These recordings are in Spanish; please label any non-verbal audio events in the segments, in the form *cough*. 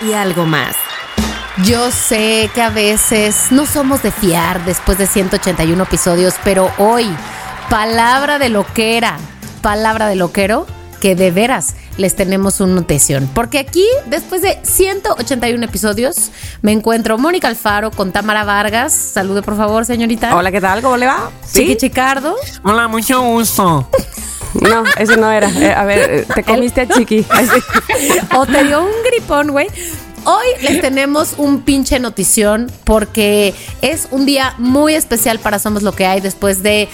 y algo más. Yo sé que a veces no somos de fiar después de 181 episodios, pero hoy, palabra de loquera, palabra de loquero, que de veras les tenemos una notición. Porque aquí, después de 181 episodios, me encuentro Mónica Alfaro con Tamara Vargas. Salude, por favor, señorita. Hola, ¿qué tal? ¿Cómo le va? Chiqui Chicardo. Hola, mucho gusto. *laughs* No, ese no era. Eh, a ver, eh, te comiste a Chiqui. *laughs* O te dio un gripón, güey. Hoy les tenemos un pinche notición porque es un día muy especial para Somos lo que hay después de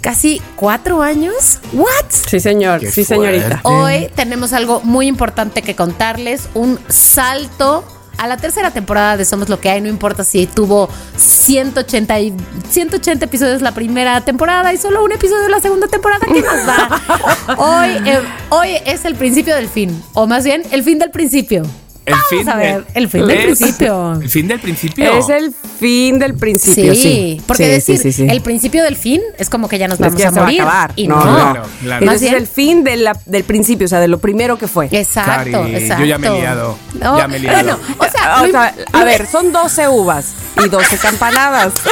casi cuatro años. ¿What? Sí, señor. Qué sí, señorita. Hoy tenemos algo muy importante que contarles, un salto a la tercera temporada de Somos lo que hay, no importa si tuvo 180, y- 180 episodios la primera temporada y solo un episodio la segunda temporada, ¿qué nos da? *laughs* Hoy, eh, hoy es el principio del fin, o más bien el fin del principio. El Vamos fin a ver, del- el fin del ¿Es? principio. El fin del principio. Es el fin del principio, Sí, sí. porque Sí, decir sí, sí, sí. el principio del fin es como que ya nos Es vamos que ya a se va morir. acabar. Y no, no. Claro, claro. Más Ese es el fin de la- del principio, o sea, de lo primero que fue. Exacto, Cari, yo exacto. ya me he liado, No, ya me he liado. Bueno, o sea, Ah, O sea, a ver, son 12 uvas y 12 campanadas. *laughs*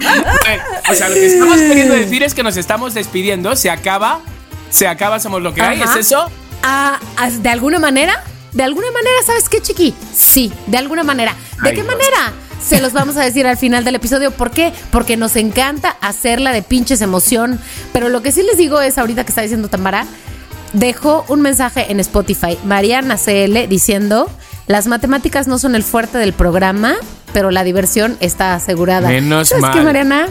Eh, o sea, lo que estamos queriendo decir es que nos estamos despidiendo. Se acaba. Se acaba, somos lo que hay. ¿Es eso? Ah, de alguna manera, de alguna manera, ¿sabes qué, Chiqui? Sí, de alguna manera. ¿De Ay, qué Dios. manera? Se los vamos a decir al final del episodio. ¿Por qué? Porque nos encanta hacerla de pinches emoción. Pero lo que sí les digo es, ahorita que está diciendo Tamara, dejó un mensaje en Spotify, Mariana CL, diciendo, las matemáticas no son el fuerte del programa, pero la diversión está asegurada. Menos ¿Sabes qué. Mariana?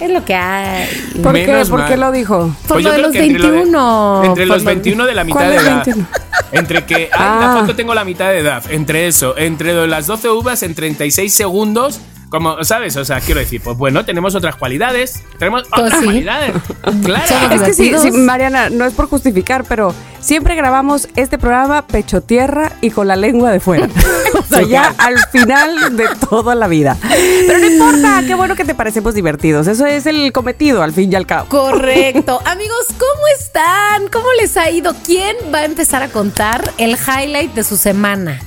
Es lo que hay. ¿Por qué? ¿Por mal. qué lo dijo? Por Pues lo de los que entre lo de- 21. Entre los Por lo- 21 de la mitad ¿Cuál de edad. 21? Entre que. Ah. la foto tengo la mitad de edad. Entre eso. Entre las 12 uvas en 36 segundos. Como, ¿sabes? O sea, quiero decir, pues bueno, tenemos otras cualidades. Tenemos Pues otras sí. cualidades. *laughs* Claro. Somos Es que sí, sí, Mariana, no es por justificar, pero siempre grabamos este programa pecho tierra y con la lengua de fuera. *laughs* o sea, ya al final de toda la vida. Pero no importa, qué bueno que te parecemos divertidos. Eso es el cometido, al fin y al cabo. Correcto. *laughs* Amigos, ¿cómo están? ¿Cómo les ha ido? ¿Quién va a empezar a contar el highlight de su semana?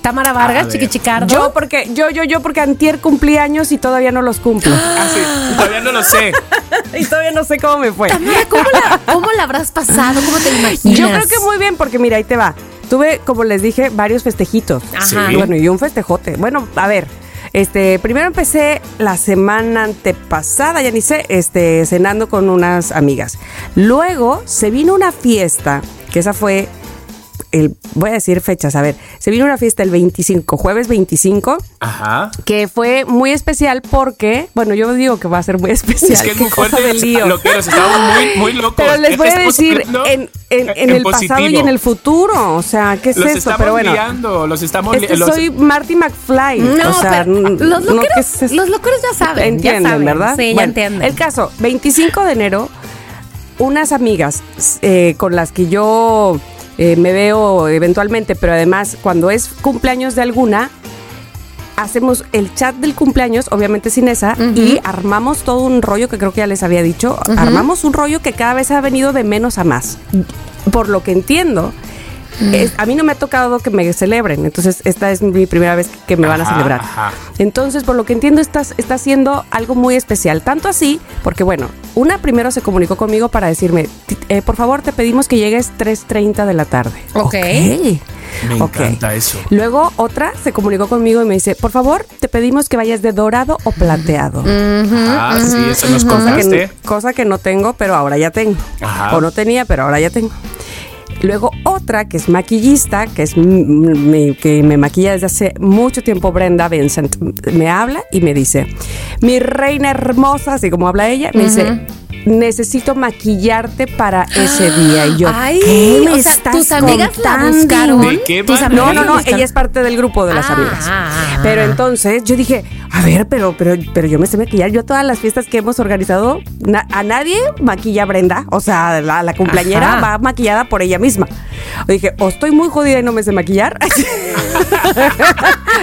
Tamara Vargas, ver. Chiqui Chicardo. Yo porque, yo, yo, yo, porque antier cumplí años y todavía no los cumplo. Ah, sí. Todavía no lo sé. *laughs* y todavía no sé cómo me fue. Tamara, ¿cómo la, ¿cómo la habrás pasado? ¿Cómo te imaginas? Yo creo que muy bien, porque mira, ahí te va. Tuve, como les dije, varios festejitos. Ajá. Sí. Bueno, y un festejote. Bueno, a ver. Este, primero empecé la semana antepasada, ya ni sé, este, cenando con unas amigas. Luego se vino una fiesta, que esa fue el, voy a decir fechas, a ver, se vino una fiesta el 25, jueves 25, Ajá. que fue muy especial porque, bueno, yo digo que va a ser muy *laughs* especial. Es que es qué muy cosa fuerte. de lío. Lo que nos estamos muy, muy locos. Pero les voy a decir en, en- en el pasado y en el futuro. O sea, ¿qué es Los esto? Pero bueno. liando, los estamos los- soy Marty McFly. No, o sea, pero n- los no, loqueros, ¿qué es esto? los loqueros ya saben. Entienden, ya saben. ¿verdad? Sí, ya entienden. El caso, 25 de enero, unas amigas eh, con las que yo eh, me veo eventualmente, pero además cuando es cumpleaños de alguna, hacemos el chat del cumpleaños, obviamente sin esa, y armamos todo un rollo que creo que ya les había dicho. Armamos un rollo que cada vez ha venido de menos a más. Por lo que entiendo, es- a mí no me ha tocado que me celebren, entonces esta es mi primera vez que me van a celebrar. ajá. Entonces, por lo que entiendo, estás, está haciendo algo muy especial. Tanto así, porque bueno, una primero se comunicó conmigo para decirme, "Ti- eh, por favor, te pedimos que llegues 3.30 de la tarde. Ok. Me Ok. encanta eso. Luego otra se comunicó conmigo y me dice, por favor, te pedimos que vayas de dorado o plateado. Ah, sí, eso nos Cosa que, cosa que no tengo, pero ahora ya tengo. Ajá. O no tenía, pero ahora ya tengo. Luego otra que es maquillista, que es m- m- que me maquilla desde hace mucho tiempo, Brenda Vincent, me habla y me dice, mi reina hermosa, así como habla ella, me dice, necesito maquillarte para ese día. Y yo, Ay, ¿qué me o sea, estás tus amigas la contando? buscaron. ¿De qué Tus? No, no, la no, ella es parte del grupo de las Ah, amigas. ah, Pero ah. entonces yo dije, a ver, pero, pero, pero yo me sé maquillar. Yo todas las fiestas que hemos organizado, na- a nadie maquilla Brenda. O sea, la, la cumpleañera Ajá. va maquillada por ella misma. Yo dije, o estoy muy jodida y no me sé maquillar. *laughs*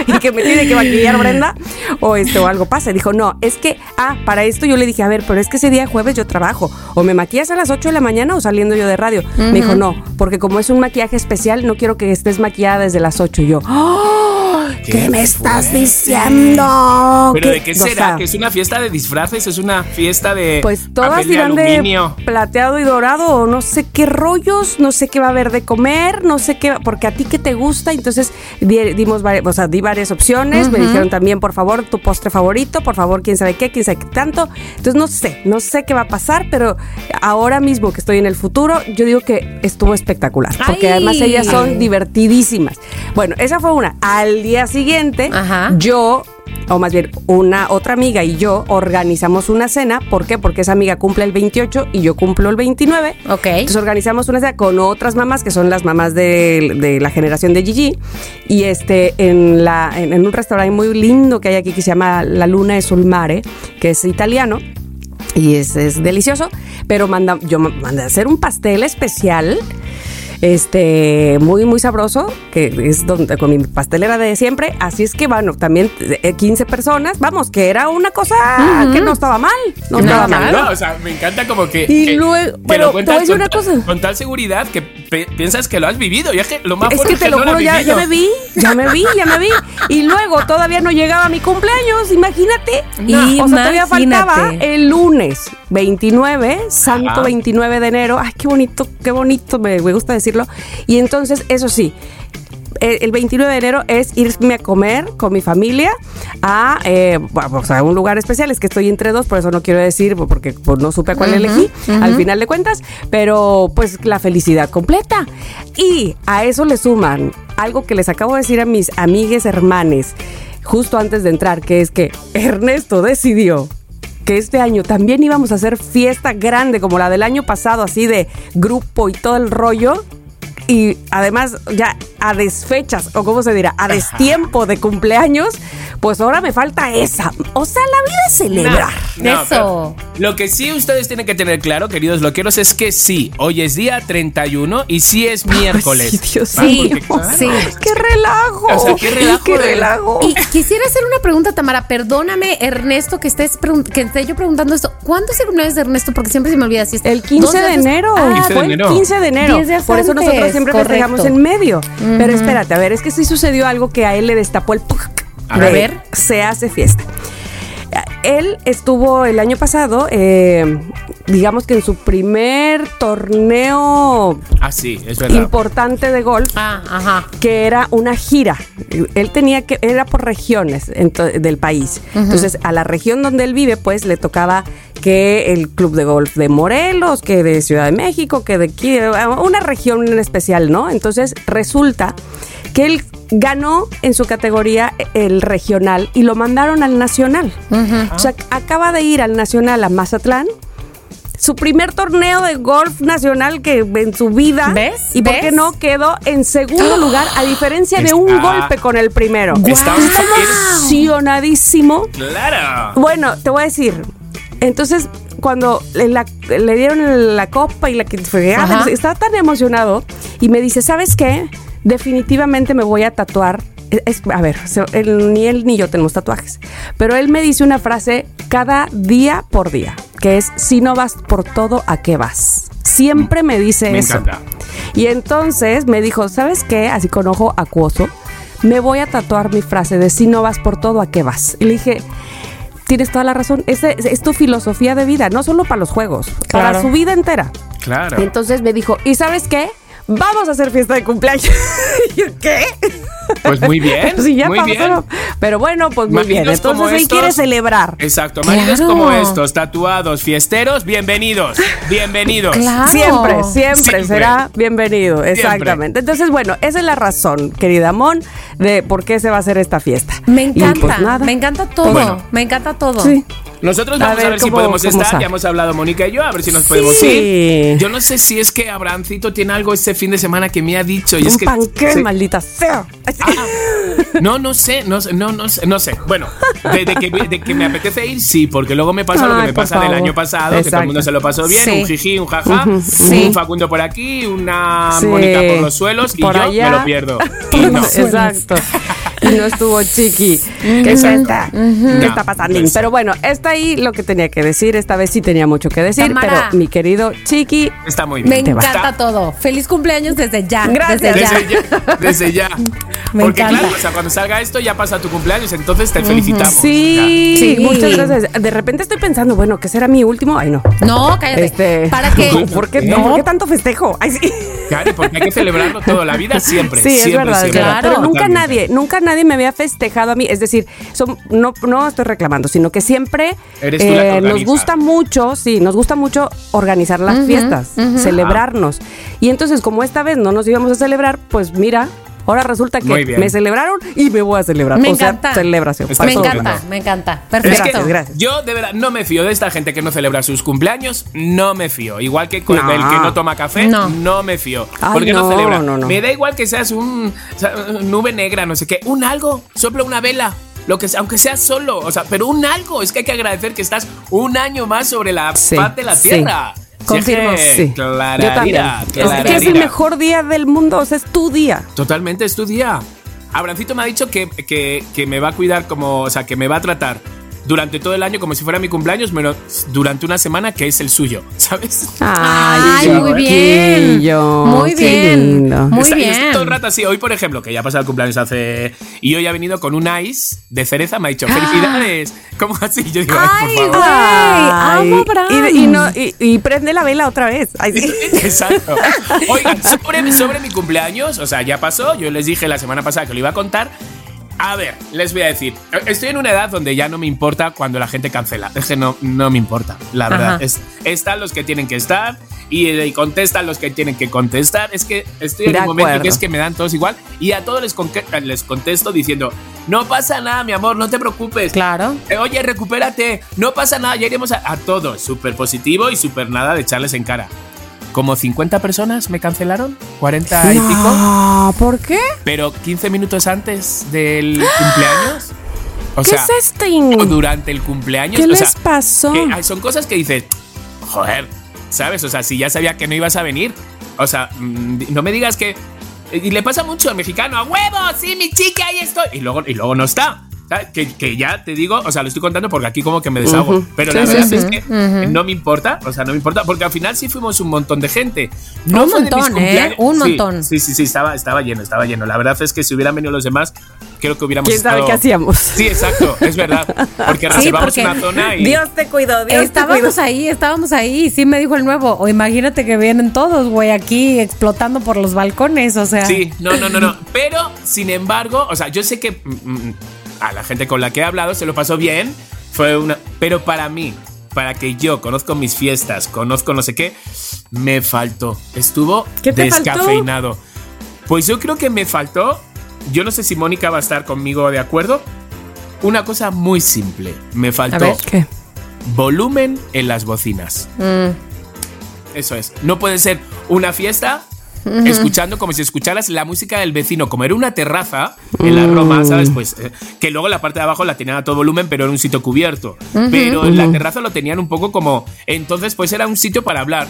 y que me tiene que maquillar Brenda. O este, o algo pasa. Dijo, no, es que, ah, para esto yo le dije, a ver, pero es que ese día jueves yo trabajo. O me maquillas a las 8 de la mañana o saliendo yo de radio. Me dijo, no, porque como es un maquillaje especial, no quiero que estés maquillada desde las 8. Y yo, ¡Oh! ¿Qué, ¿Qué me estás fuerte. diciendo? ¿Pero de qué O será? sea, ¿Que es una fiesta de disfraces? ¿Es una fiesta de pues todas irán de aluminio? plateado y dorado o no sé qué rollos, no sé qué va a haber de comer, no sé qué, porque a ti qué te gusta, entonces di- dimos, vari- o sea, di varias opciones, me dijeron también, por favor, tu postre favorito, por favor, quién sabe qué, quién sabe qué tanto, entonces no sé, no sé qué va a pasar, pero ahora mismo que estoy en el futuro, yo digo que estuvo espectacular, porque Ay. además ellas son divertidísimas. Bueno, esa fue una. Al día siguiente, Ajá. yo o más bien una otra amiga y yo organizamos una cena. ¿Por qué? Porque esa amiga cumple el 28 y yo cumplo el 29. Ok. Entonces organizamos una cena con otras mamás que son las mamás de, de la generación de Gigi. Y este, en, la, en, en un restaurante muy lindo que hay aquí que se llama La Luna de Sulmare, que es italiano. Y es, es delicioso, pero manda, yo ma- mandé a hacer un pastel especial este muy muy sabroso que es donde con mi pastelera de siempre así es que bueno también eh, 15 personas vamos que era una cosa que no estaba mal no No, estaba mal No, o sea, me encanta como que. Y que- luego- que pero lo te cuentas voy a decir con una ta- cosa. Con tal seguridad que piensas que lo has vivido. Y es que lo más es que te lo no juro, ya, ya me vi, ya me vi, ya me vi. Y luego todavía no llegaba mi cumpleaños, imagínate. No. o sea, todavía faltaba el lunes 29, santo Ajá. 29 de enero. Ay, qué bonito, qué bonito, me, me gusta decirlo. Y entonces, eso sí. El el 29 de enero es irme a comer con mi familia a, eh, bueno, o sea, a un lugar especial. Es que estoy entre dos, por eso no quiero decir, porque pues, no supe cuál elegí al final de cuentas. Pero pues la felicidad completa. Y a eso le suman algo que les acabo de decir a mis amigues hermanes justo antes de entrar, que es que Ernesto decidió que este año también íbamos a hacer fiesta grande como la del año pasado, así de grupo y todo el rollo. Y además ya a desfechas, o cómo se dirá, a destiempo de cumpleaños, pues ahora me falta esa. O sea, la vida es celebrar. Eso. pero Lo que sí ustedes tienen que tener claro, queridos loqueros, es que sí, hoy es día 31 y sí es miércoles. Ay, Dios Ah, claro, Sí. ¡Qué relajo! O sea, qué relajo ¡Qué relajo! Y quisiera hacer una pregunta, Tamara. Perdóname, Ernesto, que estés que esté yo preguntando esto. ¿Cuándo es el cumpleaños de Ernesto? Porque siempre se me olvida si es El 15 dos de enero. Ah, 15 de Fue enero. el 15 de enero. 10 días Por eso nosotros siempre correcto. festejamos en medio. Pero espérate, a ver, es que sí sucedió algo que a él le destapó el ¡puc! A de ver. Se hace fiesta. Él estuvo el año pasado, eh, digamos que en su primer torneo Ah, sí, es verdad. importante de golf Ah, ajá. que era una gira. Él tenía que, era por regiones del país. Entonces, a la región donde él vive, pues le tocaba que el club de golf de Morelos, que de Ciudad de México, que de aquí, una región en especial, ¿no? Entonces, resulta que él ganó en su categoría el regional y lo mandaron al nacional. O sea, acaba de ir al nacional a Mazatlán. Su primer torneo de golf nacional que en su vida. ¿Ves? ¿Y por ¿Ves? qué no quedó en segundo lugar a diferencia de un Está- golpe con el primero? Está emocionadísimo. Claro. Bueno, te voy a decir. Entonces, cuando le, la- le dieron la copa y la que estaba tan emocionado y me dice, ¿sabes qué? Definitivamente me voy a tatuar. Es- a ver, se- él- ni él ni yo tenemos tatuajes, pero él me dice una frase cada día por día, que es, si no vas por todo, ¿a qué vas? Siempre me dice Me eso. encanta. Y entonces me dijo, ¿sabes qué? Así con ojo acuoso, me voy a tatuar mi frase de si no vas por todo, ¿a qué vas? Y le dije, tienes toda la razón, es, es tu filosofía de vida, no solo para los juegos, para su vida entera. Claro. Y entonces me dijo, ¿y sabes qué? Vamos a hacer fiesta de cumpleaños. *laughs* ¿Qué? Pues muy bien. *laughs* Sí, ya muy bien. Pero bueno, pues muy bien. Maridos Entonces él estos- quiere celebrar. Exacto, maridos Claro. como estos, tatuados, fiesteros, bienvenidos, bienvenidos. Claro. Siempre, siempre, Siempre. será bienvenido, exactamente. Entonces, bueno, esa es la razón, querida Mon, de por qué se va a hacer esta fiesta. Me encanta. pues, nada. me encanta todo. Bueno. Me encanta todo. Sí. Nosotros A vamos a ver ver, si podemos estar. Ya hemos hablado Mónica y yo, a ver si nos podemos Sí. ir. Yo no sé si es que Abrancito tiene algo este fin de semana que me ha dicho. Y es Un que, panqué, sí. maldita sea. *laughs* No, no sé, no, sé, no, no sé, no sé. Bueno, de, de que, de que me apetece ir, sí, porque luego me pasa lo que Ay, me pasa del favor. año pasado, que todo el Exacto. mundo se lo pasó bien, Sí. un jiji, un jaja, un Facundo por aquí, una. Mónica por los suelos y Por yo allá. me lo pierdo. *laughs* Y no. Exacto. *laughs* Y no estuvo chiqui. ¿Qué es esta? ¿Qué está pasando? Pero bueno, está ahí lo que tenía que decir. Esta vez sí tenía mucho que decir. Tamara. Pero mi querido chiqui, Está muy Me bien. Te va. encanta todo. Feliz cumpleaños desde ya. Gracias. Desde ya. Desde ya. Desde ya. *laughs* Me Porque encanta. claro, o sea, cuando salga esto ya pasa tu cumpleaños, entonces te felicitamos. Sí, Sí. muchas gracias. De repente estoy pensando, bueno, ¿qué será mi último? Ay, no. No, cállate. Este, ¿Para qué? ¿Por qué, No. ¿por qué tanto festejo? Ay, sí. Claro, porque hay que celebrarlo toda la vida siempre. Sí, es siempre, verdad, es siempre. verdad. Claro. Pero nunca nadie, nunca nadie me había festejado a mí. Es decir, son, no, no estoy reclamando, sino que siempre Eres tú la que eh, nos organiza. gusta mucho, sí, nos gusta mucho organizar las fiestas, celebrarnos. Y entonces, como esta vez no nos íbamos a celebrar, pues mira, ahora resulta que me celebraron y me voy a celebrar. Me o sea, encanta. celebración. Está Me encanta, me encanta. Es Perfecto. que Gracias, gracias. yo de verdad no me fío de esta gente que no celebra sus cumpleaños, no me fío. Igual que con No. el que no toma café, No. no, me fío. Ay, porque no, no, celebra. no, no. Me da igual que seas un o sea, nube negra, no sé qué, un algo, sopla una vela. Lo que sea, aunque sea solo, o sea, pero un algo, es que hay que agradecer que estás un año más sobre la Sí, faz de la sí. tierra. Es Confirmo. Sí. clararira, Yo también. Es que es el mejor día del mundo, o sea, es tu día. Totalmente, es tu día. Abrancito me ha dicho que, que- que me va a cuidar como, o sea, que me va a tratar durante todo el año como si fuera mi cumpleaños, pero durante una semana que es el suyo, *laughs* ¿sabes? Ay, Ay, muy bien. Muy qué bien. lindo. Muy Está- y bien. está todo el rato así. Hoy, por ejemplo, que ya ha pasado el cumpleaños hace. Y hoy ha venido con un ice de cereza, me ha dicho, ¡Felicidades! ¿Cómo así? Yo digo, ¡ay, Ay, por favor! Ay, amo y, y no, y, y prende la vela otra vez. Ay, sí. *laughs* Exacto. Oigan, sobre, sobre mi cumpleaños, o sea, ya pasó, yo les dije la semana pasada que lo iba a contar. A ver, les voy a decir, estoy en una edad donde ya no me importa cuando la gente cancela. Es que no, no me importa, la verdad. Es- están los que tienen que estar y, y contestan los que tienen que contestar. Es que estoy en De un momento acuerdo. que es que me dan todos igual y a todos les, conque- les contesto diciendo, no pasa nada, mi amor, no te preocupes. Claro. Oye, recupérate, no pasa nada, ya iremos a, a todos. Súper positivo y súper nada de echarles en cara. Como 50 personas me cancelaron, 40 y pico, ¿por qué? pero 15 minutos antes del cumpleaños. O *gasps* ¿Qué sea, es este? durante el cumpleaños. ¿Qué o les sea, pasó? que, son cosas que dices, joder, ¿sabes? O sea, si ya sabía que no ibas a venir. O sea, mm, no me digas que. Y le pasa mucho al mexicano, a huevo, sí, mi chica, ahí estoy. Y luego, y luego no está. Que, que ya te digo, o sea, lo estoy contando porque aquí como que me desahogo. Ujú. Pero Sí, la sí, verdad sí. es que no me importa, o sea, no me importa, porque al final sí fuimos un montón de gente. No Un fue de mis montón, ¿eh? Un Sí, montón. Sí, sí, sí, estaba, estaba lleno, estaba lleno. La verdad es que si hubieran venido los demás, creo que hubiéramos ¿Quién sabe estado- qué hacíamos? Sí, exacto, es verdad. Porque *laughs* Sí, reservamos porque una zona y. Dios te cuidó, Dios te cuidó. Estábamos ahí, estábamos ahí. Sí me dijo el nuevo. O imagínate que vienen todos, güey, aquí explotando por los balcones. O sea. Sí, no, no, no, no. Pero, sin embargo, o sea, yo sé que mm, mm, a la gente con la que he hablado se lo pasó bien. Fue una. Pero para mí, para que yo conozco mis fiestas, conozco no sé qué, me faltó. Estuvo ¿Qué te faltó? descafeinado. Pues yo creo que me faltó. Yo no sé si Mónica va a estar conmigo de acuerdo. Una cosa muy simple. Me faltó ver. ¿Qué? volumen en las bocinas. Mm. Eso es. No puede ser una fiesta escuchando como si escucharas la música del vecino. Como era una terraza en la Roma, ¿sabes? Pues eh, que luego la parte de abajo la tenían a todo volumen, pero era un sitio cubierto. Pero en la terraza lo tenían un poco como. Entonces, pues era un sitio para hablar.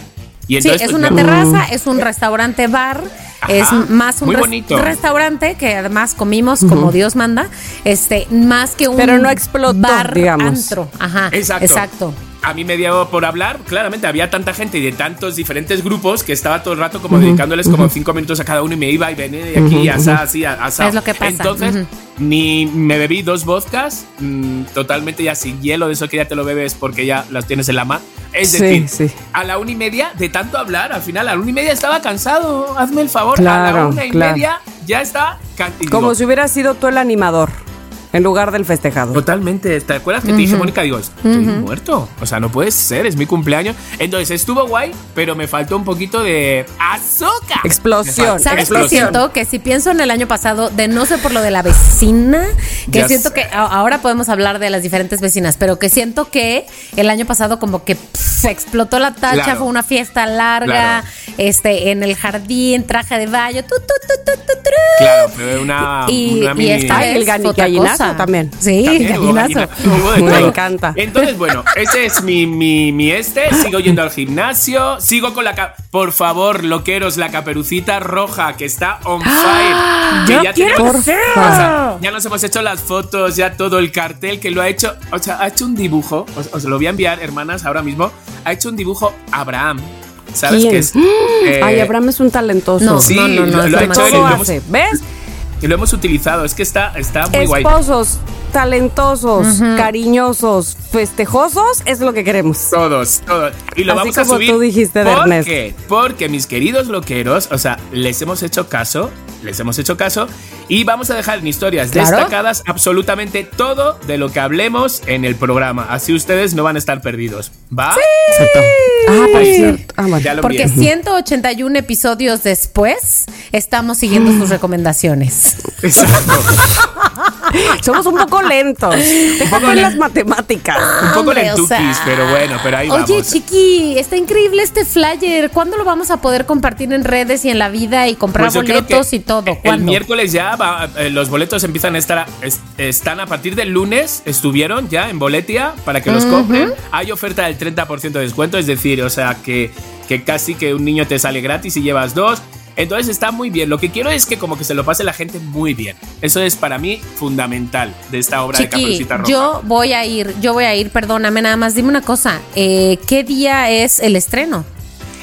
Y Sí, es pues, una terraza, es un restaurante bar, Ajá, es más un muy res- bonito. restaurante que además comimos como Dios manda, este, más que un Pero no explotó, bar digamos. antro. Ajá. Exacto. Exacto. A mí me dio por hablar, claramente había tanta gente y de tantos diferentes grupos que estaba todo el rato como dedicándoles como cinco minutos a cada uno y me iba y venía de aquí y asá, así, asá. Es lo que pasa. Entonces, ni me bebí dos vodkas, mm, totalmente ya sin hielo, de eso que ya te lo bebes porque ya las tienes en la mano. Es Sí, decir, sí. a la una y media, de tanto hablar, al final a la una y media estaba cansado, hazme el favor, a la Claro, una y claro. media ya y Como si hubiera sido tú el animador. En lugar del festejado. Totalmente. ¿Te acuerdas que te dije, Mónica? Digo, estoy muerto. O sea, no puede ser, es mi cumpleaños. Entonces estuvo guay, pero me faltó un poquito de azúcar. Explosión. ¿Sabes qué explosión. siento? Que si pienso en el año pasado, de no sé por lo de la vecina, que Ya siento sé. que a- ahora podemos hablar de las diferentes vecinas, pero que siento que el año pasado como que pff, explotó la tacha, Claro. fue una fiesta larga, Claro. este, en el jardín, traje de baño, tu, tu, tu, tu, tu, tru. Claro, fue una, Y- una y mini- esta Ay, vez el también. Sí, También hubo *laughs* Me encanta. Entonces, bueno, ese es mi, mi, mi este. Sigo yendo al gimnasio. Sigo con la. Por favor, loqueros, la caperucita roja que está on fire. que ¡Yo ya tenemos- o sea, ya nos hemos hecho las fotos, ya todo el cartel que lo ha hecho. O sea, ha hecho un dibujo. Os, os lo voy a enviar, hermanas, ahora mismo. Ha hecho un dibujo Abraham. ¿Sabes qué es? Eh, Ay, Abraham es un talentoso. No, Sí, no, no, no, lo- lo ha hecho él lo hemos-. ¿Ves? Y lo hemos utilizado. Es que está, está muy guay. Esposos, talentosos, cariñosos, festejosos, es lo que queremos. Todos, todos. Y lo Así vamos a como subir. tú dijiste de ¿Por qué? Porque mis queridos loqueros, o sea, les hemos hecho caso, les hemos hecho caso y vamos a dejar en historias Claro. destacadas absolutamente todo de lo que hablemos en el programa. Así ustedes no van a estar perdidos. ¿Va? Ah, por cierto. Ah. Ya lo Porque envié. 181 episodios después, estamos siguiendo sus recomendaciones. *laughs* Exacto. Somos un poco lentos. Déjame en las matemáticas. Un poco Hombre, o lentuquis, sea. pero bueno, pero ahí Oye, vamos. Chiqui, está increíble este flyer. ¿Cuándo lo vamos a poder compartir en redes y en la vida y comprar Pues boletos y todo? El miércoles ya va, eh, los boletos empiezan a estar, es- están a partir del lunes, estuvieron ya en Boletia para que los compren. Hay oferta del 30% de descuento, es decir, o sea que, que casi que un niño te sale gratis y llevas dos. Entonces está muy bien. Lo que quiero es que como que se lo pase la gente muy bien. Eso es para mí fundamental de esta obra de Caperucita Roja. yo voy a ir, yo voy a ir, perdóname nada más, dime una cosa, eh, ¿qué día es el estreno?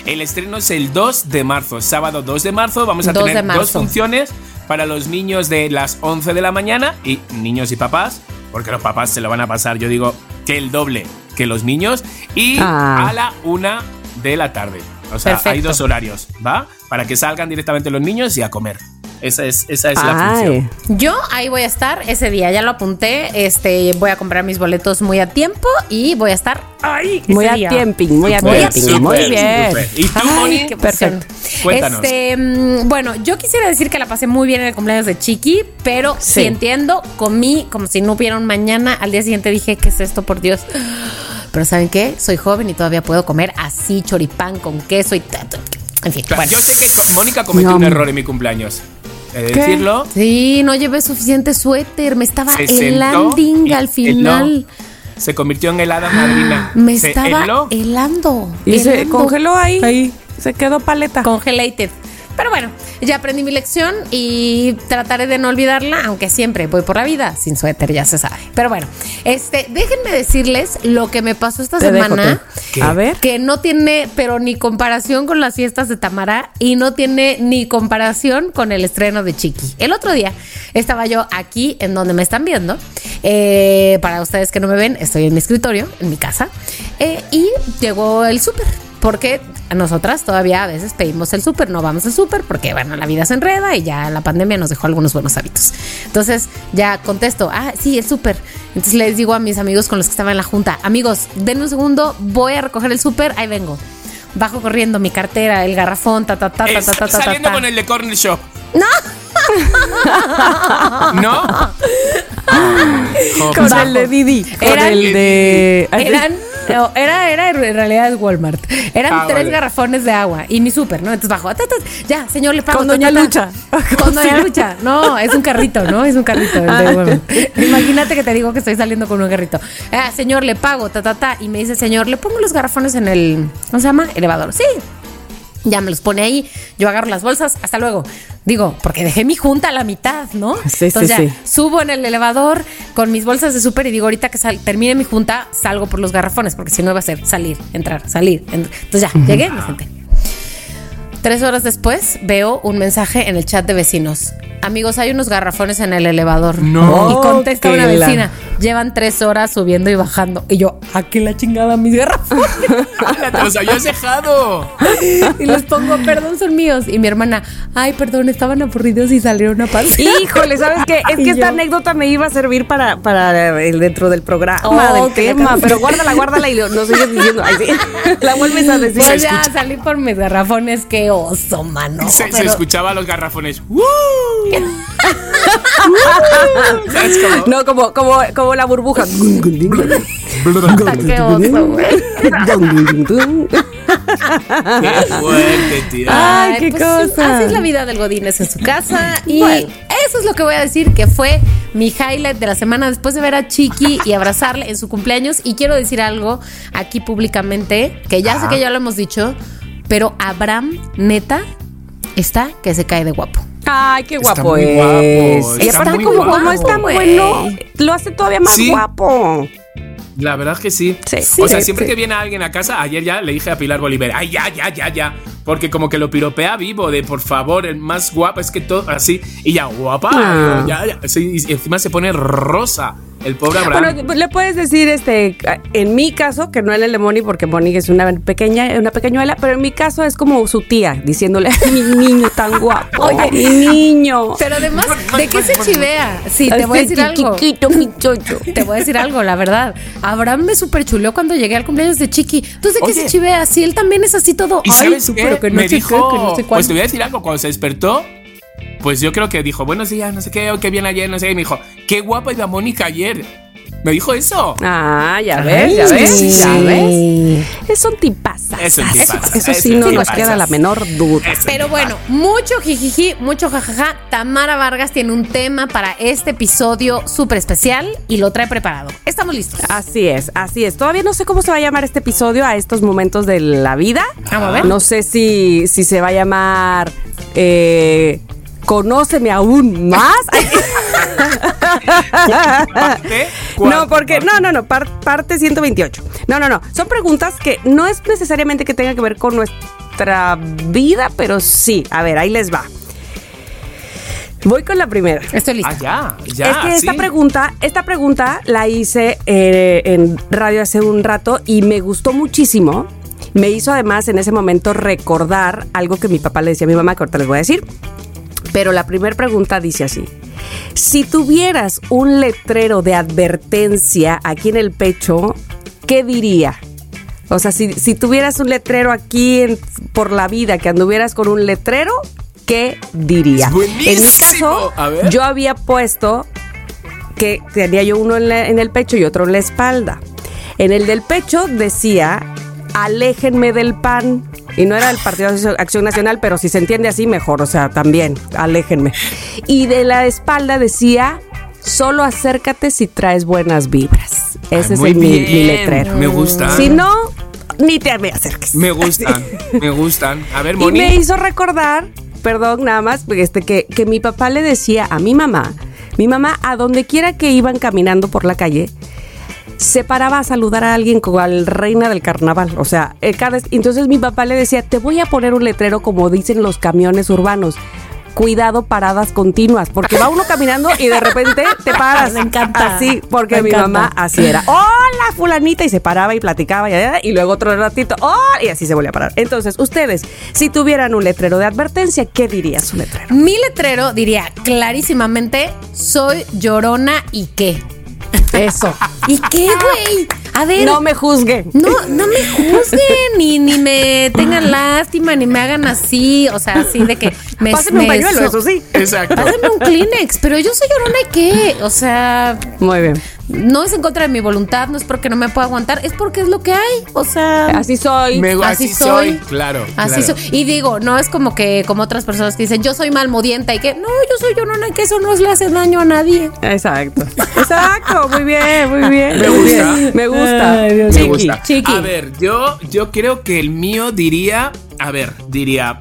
El estreno es el 2 de marzo, sábado 2 de marzo. Vamos a 2 de tener dos funciones para los niños de las 11 de la mañana y niños y papás, porque los papás se lo van a pasar, yo digo, que el doble que los niños, y Ah. a la 1 de la tarde. O sea, hay Perfecto. dos horarios, ¿va? Para que salgan directamente los niños y a comer. Esa es, esa es la función. Yo ahí voy a estar ese día, ya lo apunté, este, voy a comprar mis boletos muy a tiempo y voy a estar ahí. muy a día. tiemping, muy a súper, Muy bien. ¿Y tú, Ay, Moni? qué emoción. Cuéntanos. Este, mm, bueno, yo quisiera decir que la pasé muy bien en el cumpleaños de Chiqui, pero Sí. sí entiendo, comí como si no hubiera un mañana. Al día siguiente dije, ¿qué es esto, por Dios? Pero ¿saben qué? Soy joven y todavía puedo comer así choripán con queso y En fin, Claro, bueno. Yo sé que Mónica cometió un error en mi cumpleaños. He de ¿Qué? decirlo. Sí, no llevé suficiente suéter, me estaba helanding al final. heló. Se convirtió en helada madrina. *gasps* Me Se estaba heló. helando. Y se congeló ahí. Se quedó paleta. Congelated. Pero bueno, ya aprendí mi lección y trataré de no olvidarla, aunque siempre voy por la vida sin suéter, ya se sabe. Pero bueno, este, déjenme decirles lo que me pasó esta Te semana. A ver. Que no tiene, pero ni comparación con las fiestas de Tamara y no tiene ni comparación con el estreno de Chiqui. El otro día estaba yo aquí en donde me están viendo. Eh, para ustedes que no me ven, estoy en mi escritorio, en mi casa. eh, y llegó el súper. Porque a nosotras todavía a veces pedimos el súper, no vamos al súper porque, bueno, la vida se enreda y ya la pandemia nos dejó algunos buenos hábitos. Entonces ya contesto, ah, sí, el súper. Entonces les digo a mis amigos con los que estaba en la junta, amigos, denme un segundo, voy a recoger el súper, ahí vengo. Bajo corriendo mi cartera, el garrafón, ta, ta, ta, ta, ta, ta, ta, saliendo con el de Corner Shop. ¡No! *laughs* ¿No? Con el de Didi. Con el de. Eran, no, era, era en realidad es Walmart. Eran Ah, tres vale. garrafones de agua y mi súper, ¿no? Entonces bajo, ta, ta, ya, señor, le pago. Con Doña ta, ta. Lucha. Con Doña *laughs* Lucha. No, es un carrito, ¿no? Es un carrito. el de Walmart. Imagínate que te digo que estoy saliendo con un carrito. Ah, señor, le pago, ta, ta, ta. Y me dice, señor, le pongo los garrafones en el, ¿cómo se llama? Elevador. Sí. Ya me los pone ahí, yo agarro las bolsas, hasta luego. Digo, porque dejé mi junta a la mitad, ¿no? Sí, Entonces sí, ya, sí. subo en el elevador con mis bolsas de súper y digo, ahorita que sal- termine mi junta, salgo por los garrafones, porque si no va a ser salir, entrar, salir. ent- Entonces ya, llegué, me senté. Tres horas después veo un mensaje en el chat de vecinos. Amigos, hay unos garrafones en el elevador. No. Y contesta una la- vecina. llevan tres horas subiendo y bajando. Y yo, aquí la chingada mis garrafones. ¡Hala, *laughs* te los habías dejado! *laughs* y les pongo, perdón, son míos. Y mi hermana, ay, perdón, estaban aburridos y salieron a pasear. Híjole, ¿sabes qué? Es *laughs* que esta yo- anécdota me iba a servir para, para el dentro del programa, Oh, del tema, pero guárdala, guárdala y lo- no sigues diciendo. Ay, sí. La vuelves a decir. Pues ya salí por mis garrafones, qué oso, mano. se, se Pero- escuchaba los garrafones. ¡Uh! *laughs* No, como, como, como la burbuja. qué oso, güey. ¡Qué fuerte, tía! Ay, qué pues, cosa. Así es la vida del Godínez en su casa. *laughs* Y Bueno. eso es lo que voy a decir que fue mi highlight de la semana después de ver a Chiqui y abrazarle en su cumpleaños. Y quiero decir algo aquí públicamente, que ya sé que ya lo hemos dicho, pero Abraham, neta, está que se cae de guapo. Ay, qué Está guapo muy es. guapo, y está aparte, como, guapo, como es tan bueno, lo hace todavía más Sí. guapo. La verdad que sí. Sí. o sea, Sí, siempre sí. que viene alguien a casa, ayer ya le dije a Pilar Bolívar, ay, ya, ya, ya, ya. Porque como que lo piropea vivo, de por favor, el más guapo, es que todo así. Y ya, guapa, Ah. ya, ya. Sí, y encima se pone rosa, el pobre Abraham. Bueno, pues, le puedes decir, este, en mi caso, que no es el de Moni, porque Moni es una pequeña, una pequeñuela, pero en mi caso es como su tía, diciéndole, *laughs* mi niño tan guapo, Oye. mi niño. Pero además, ¿de qué se chivea? Sí, te voy a decir algo. Chiquito, mi chocho. *laughs* Te voy a decir algo, la verdad. Abraham me super chuleó cuando llegué al cumpleaños de Chiqui. Entonces, ¿de qué Oye. se chivea? Si él también es así todo. ¿Y Ay, sabes tú, qué? pero que no Me sé dijo, qué, que no sé pues te voy a decir algo, cuando se despertó, pues yo creo que dijo, buenos días, no sé qué, oh, qué bien ayer, no sé qué, y me dijo, qué guapa iba Mónica ayer. Me dijo eso. Ah, ya ves, ya ves, ya ves. Es un tipaza. Es un tipazo, Eso es sí, un no nos tipazo. queda la menor duda. Es Pero tipazo. bueno, mucho jijiji, mucho jajaja. Tamara Vargas tiene un tema para este episodio súper especial y lo trae preparado. Estamos listos. Así es, así es. Todavía no sé cómo se va a llamar este episodio a estos momentos de la vida. Vamos a ver. No sé si, si se va a llamar eh, Conóceme aún más. *laughs* ¿Parte? ¿Cuál No, porque, no, no, no, par- parte 128. No, no, no. Son preguntas que no es necesariamente que tengan que ver con nuestra vida, pero sí. A ver, ahí les va. Voy con la primera. Estoy lista. Ah, ya, ya. es que esta sí. pregunta, esta pregunta la hice eh, en radio hace un rato y me gustó muchísimo. Me hizo además en ese momento recordar algo que mi papá le decía a mi mamá, que ahorita les voy a decir. Pero la primera pregunta dice así. Si tuvieras un letrero de advertencia aquí en el pecho, ¿qué diría? O sea, si, si tuvieras un letrero aquí en- por la vida, que anduvieras con un letrero, ¿qué diría? En mi caso, yo había puesto que tenía yo uno en, la- en el pecho y otro en la espalda. En el del pecho decía, aléjenme del pan. Y no era el Partido de Acción Nacional, pero si se entiende así, mejor, o sea, también, aléjenme. Y de la espalda decía, solo acércate si traes buenas vibras. Ese es el, mi, letrero. me gusta. Si no, ni te me acerques. Me gustan, me gustan. A ver, *laughs* Y Moni. me hizo recordar, perdón, nada más, este, que, que mi papá le decía a mi mamá, mi mamá, a donde quiera que iban caminando por la calle, se paraba a saludar a alguien como al reina del carnaval. O sea, eh, cada- entonces mi papá le decía, te voy a poner un letrero como dicen los camiones urbanos. Cuidado, paradas continuas, porque va uno caminando y de repente te paras. *laughs* Me encanta. Así, porque Me mi encanta. mamá así era. Hola, fulanita, y se paraba y platicaba, y, y luego otro ratito, oh, y así se volvía a parar. Entonces, ustedes, si tuvieran un letrero de advertencia, ¿qué diría su letrero? Mi letrero diría clarísimamente: soy llorona y qué. Eso. ¿Y qué, güey? A ver. No me juzguen. No, no me juzguen, ni, ni me tengan lástima, ni me hagan así, o sea, así de que me Pásenme un pañuelo, so- eso sí. Exacto. Pásenme un Kleenex, pero yo soy llorona y qué, o sea, Muy bien. No es en contra de mi voluntad, no es porque no me pueda aguantar, es porque es lo que hay, o sea, Así soy. Me- así así soy. soy. Claro. así claro. soy. Y digo, no es como que como otras personas que dicen, yo soy malmodienta y que, no, yo soy llorona y que eso no le hace daño a nadie. Exacto. Exacto. Muy bien, muy *laughs* bien. Me gusta. bien. Me gusta. Me Chiqui. gusta. chiqui. A ver, yo, yo creo que el mío diría. A ver, diría.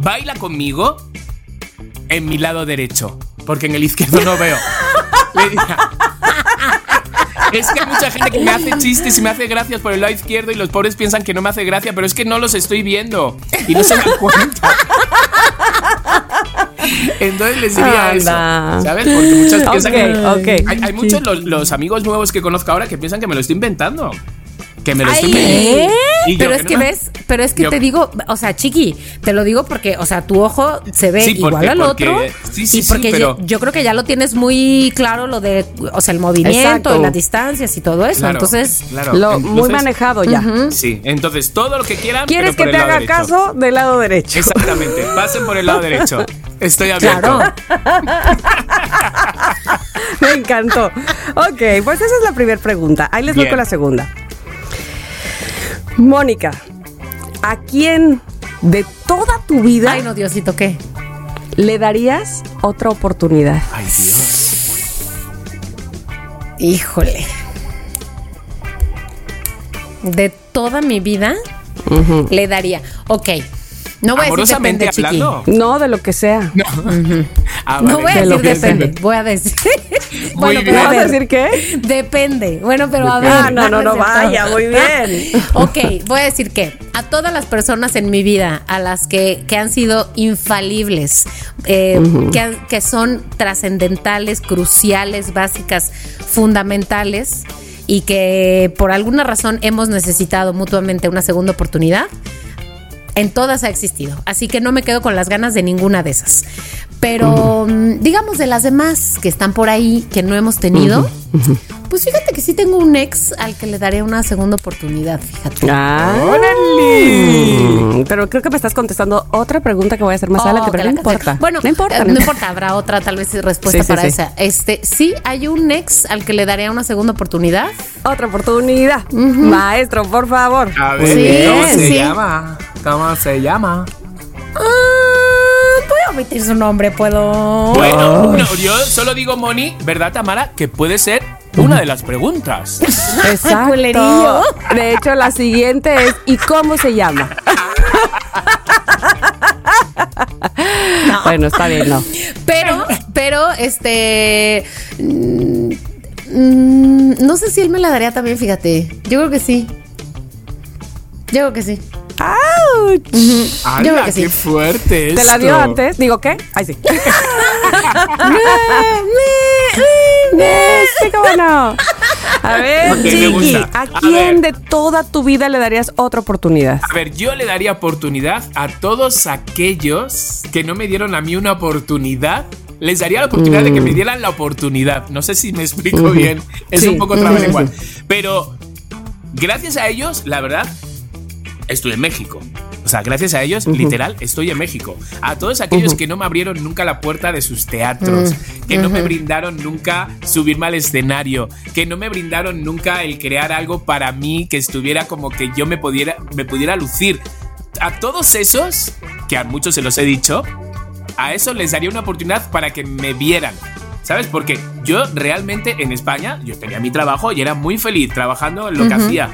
Baila conmigo en mi lado derecho. Porque en el izquierdo no veo. *laughs* Es que hay mucha gente que me hace chistes y me hace gracias por el lado izquierdo y los pobres piensan que no me hace gracia, pero es que no los estoy viendo y no se dan *laughs* cuenta. Entonces les diría Anda. eso. ¿Sabes? Porque muchos piensan Ok, que. ok. Hay, hay muchos los, los amigos nuevos que conozco ahora que piensan que me lo estoy inventando. Que me lo Ay, estoy. Y yo, pero es que no. ves, pero es que Yo- te digo, o sea, chiqui, te lo digo porque, o sea, tu ojo se ve Sí, igual porque- al porque- otro. sí, sí, y sí, porque pero- yo, yo creo que ya lo tienes muy claro lo de, o sea, el movimiento Exacto. y las distancias y todo eso. Claro, Entonces, claro. Lo, muy manejado ya. Sí, entonces todo lo que quieran. ¿Quieres pero que por te el lado haga derecho. caso del lado derecho? Exactamente, pasen por el lado *laughs* derecho. Estoy abierto. claro. *laughs* Me encantó. Ok, pues esa es la primera pregunta. Ahí les voy con la segunda. Mónica, ¿a quién de toda tu vida Ay, no, Diosito, ¿qué? le darías otra oportunidad? Ay, Dios. Híjole. De toda mi vida le daría. Ok. No voy a decir depende, chiqui. No, de lo que sea. *laughs* Ah, No vale. voy a de decir que depende. Voy a decir. *laughs* bueno, pero a ¿Vas a decir qué? Depende. Bueno, pero a ver. Ah, no, no, no, vaya, muy bien. *laughs* Ok, voy a decir que a todas las personas en mi vida, a las que, que han sido infalibles, eh, que, han- que son trascendentales, cruciales, básicas, fundamentales, y que por alguna razón hemos necesitado mutuamente una segunda oportunidad, en todas ha existido. Así que no me quedo con las ganas de ninguna de esas. Pero mm, digamos de las demás que están por ahí, que no hemos tenido, pues fíjate que sí tengo un ex al que le daré una segunda oportunidad, fíjate. Ah, ¡Órale! Mm, Pero creo que me estás contestando otra pregunta que voy a hacer más Oh, adelante, que pero no importa. Bueno, no importa. eh, no importa, habrá otra tal vez respuesta Sí, sí, para sí. esa. Este, sí, hay un ex al que le daré una segunda oportunidad. Otra oportunidad. Maestro, por favor. A ver, Sí, ¿cómo se sí. llama? ¿Cómo se llama? Ah, omitir su nombre, puedo. Bueno, no, yo solo digo, Moni, ¿verdad, Tamara? Que puede ser una de las preguntas. *laughs* Exacto. De hecho, la siguiente es ¿y cómo se llama? Bueno, está bien, no. Pero, pero, este. mm, mm, no sé si él me la daría también, fíjate. Yo creo que sí. Yo creo que sí. ¡Auch! ¡Hala, creo que sí. qué fuerte ¿Te la dio esto! antes? Digo, ¿qué? Ay, sí. *laughs* Sí, cómo no. A ver, Chiqui. ¿a quién de toda tu vida le darías otra oportunidad? A ver, yo le daría oportunidad a todos aquellos que no me dieron a mí una oportunidad. Les daría la oportunidad de que me dieran la oportunidad. No sé si me explico bien. Es Sí. un poco igual. Pero gracias a ellos, la verdad, estoy en México. O sea, gracias a ellos, literal, estoy en México. A todos aquellos que no me abrieron nunca la puerta de sus teatros, que no me brindaron nunca subirme al escenario, que no me brindaron nunca el crear algo para mí que estuviera como que yo me pudiera, me pudiera lucir. A todos esos, que a muchos se los he dicho, a eso les daría una oportunidad para que me vieran. ¿Sabes? Porque yo realmente en España, yo tenía mi trabajo y era muy feliz trabajando en lo que hacía.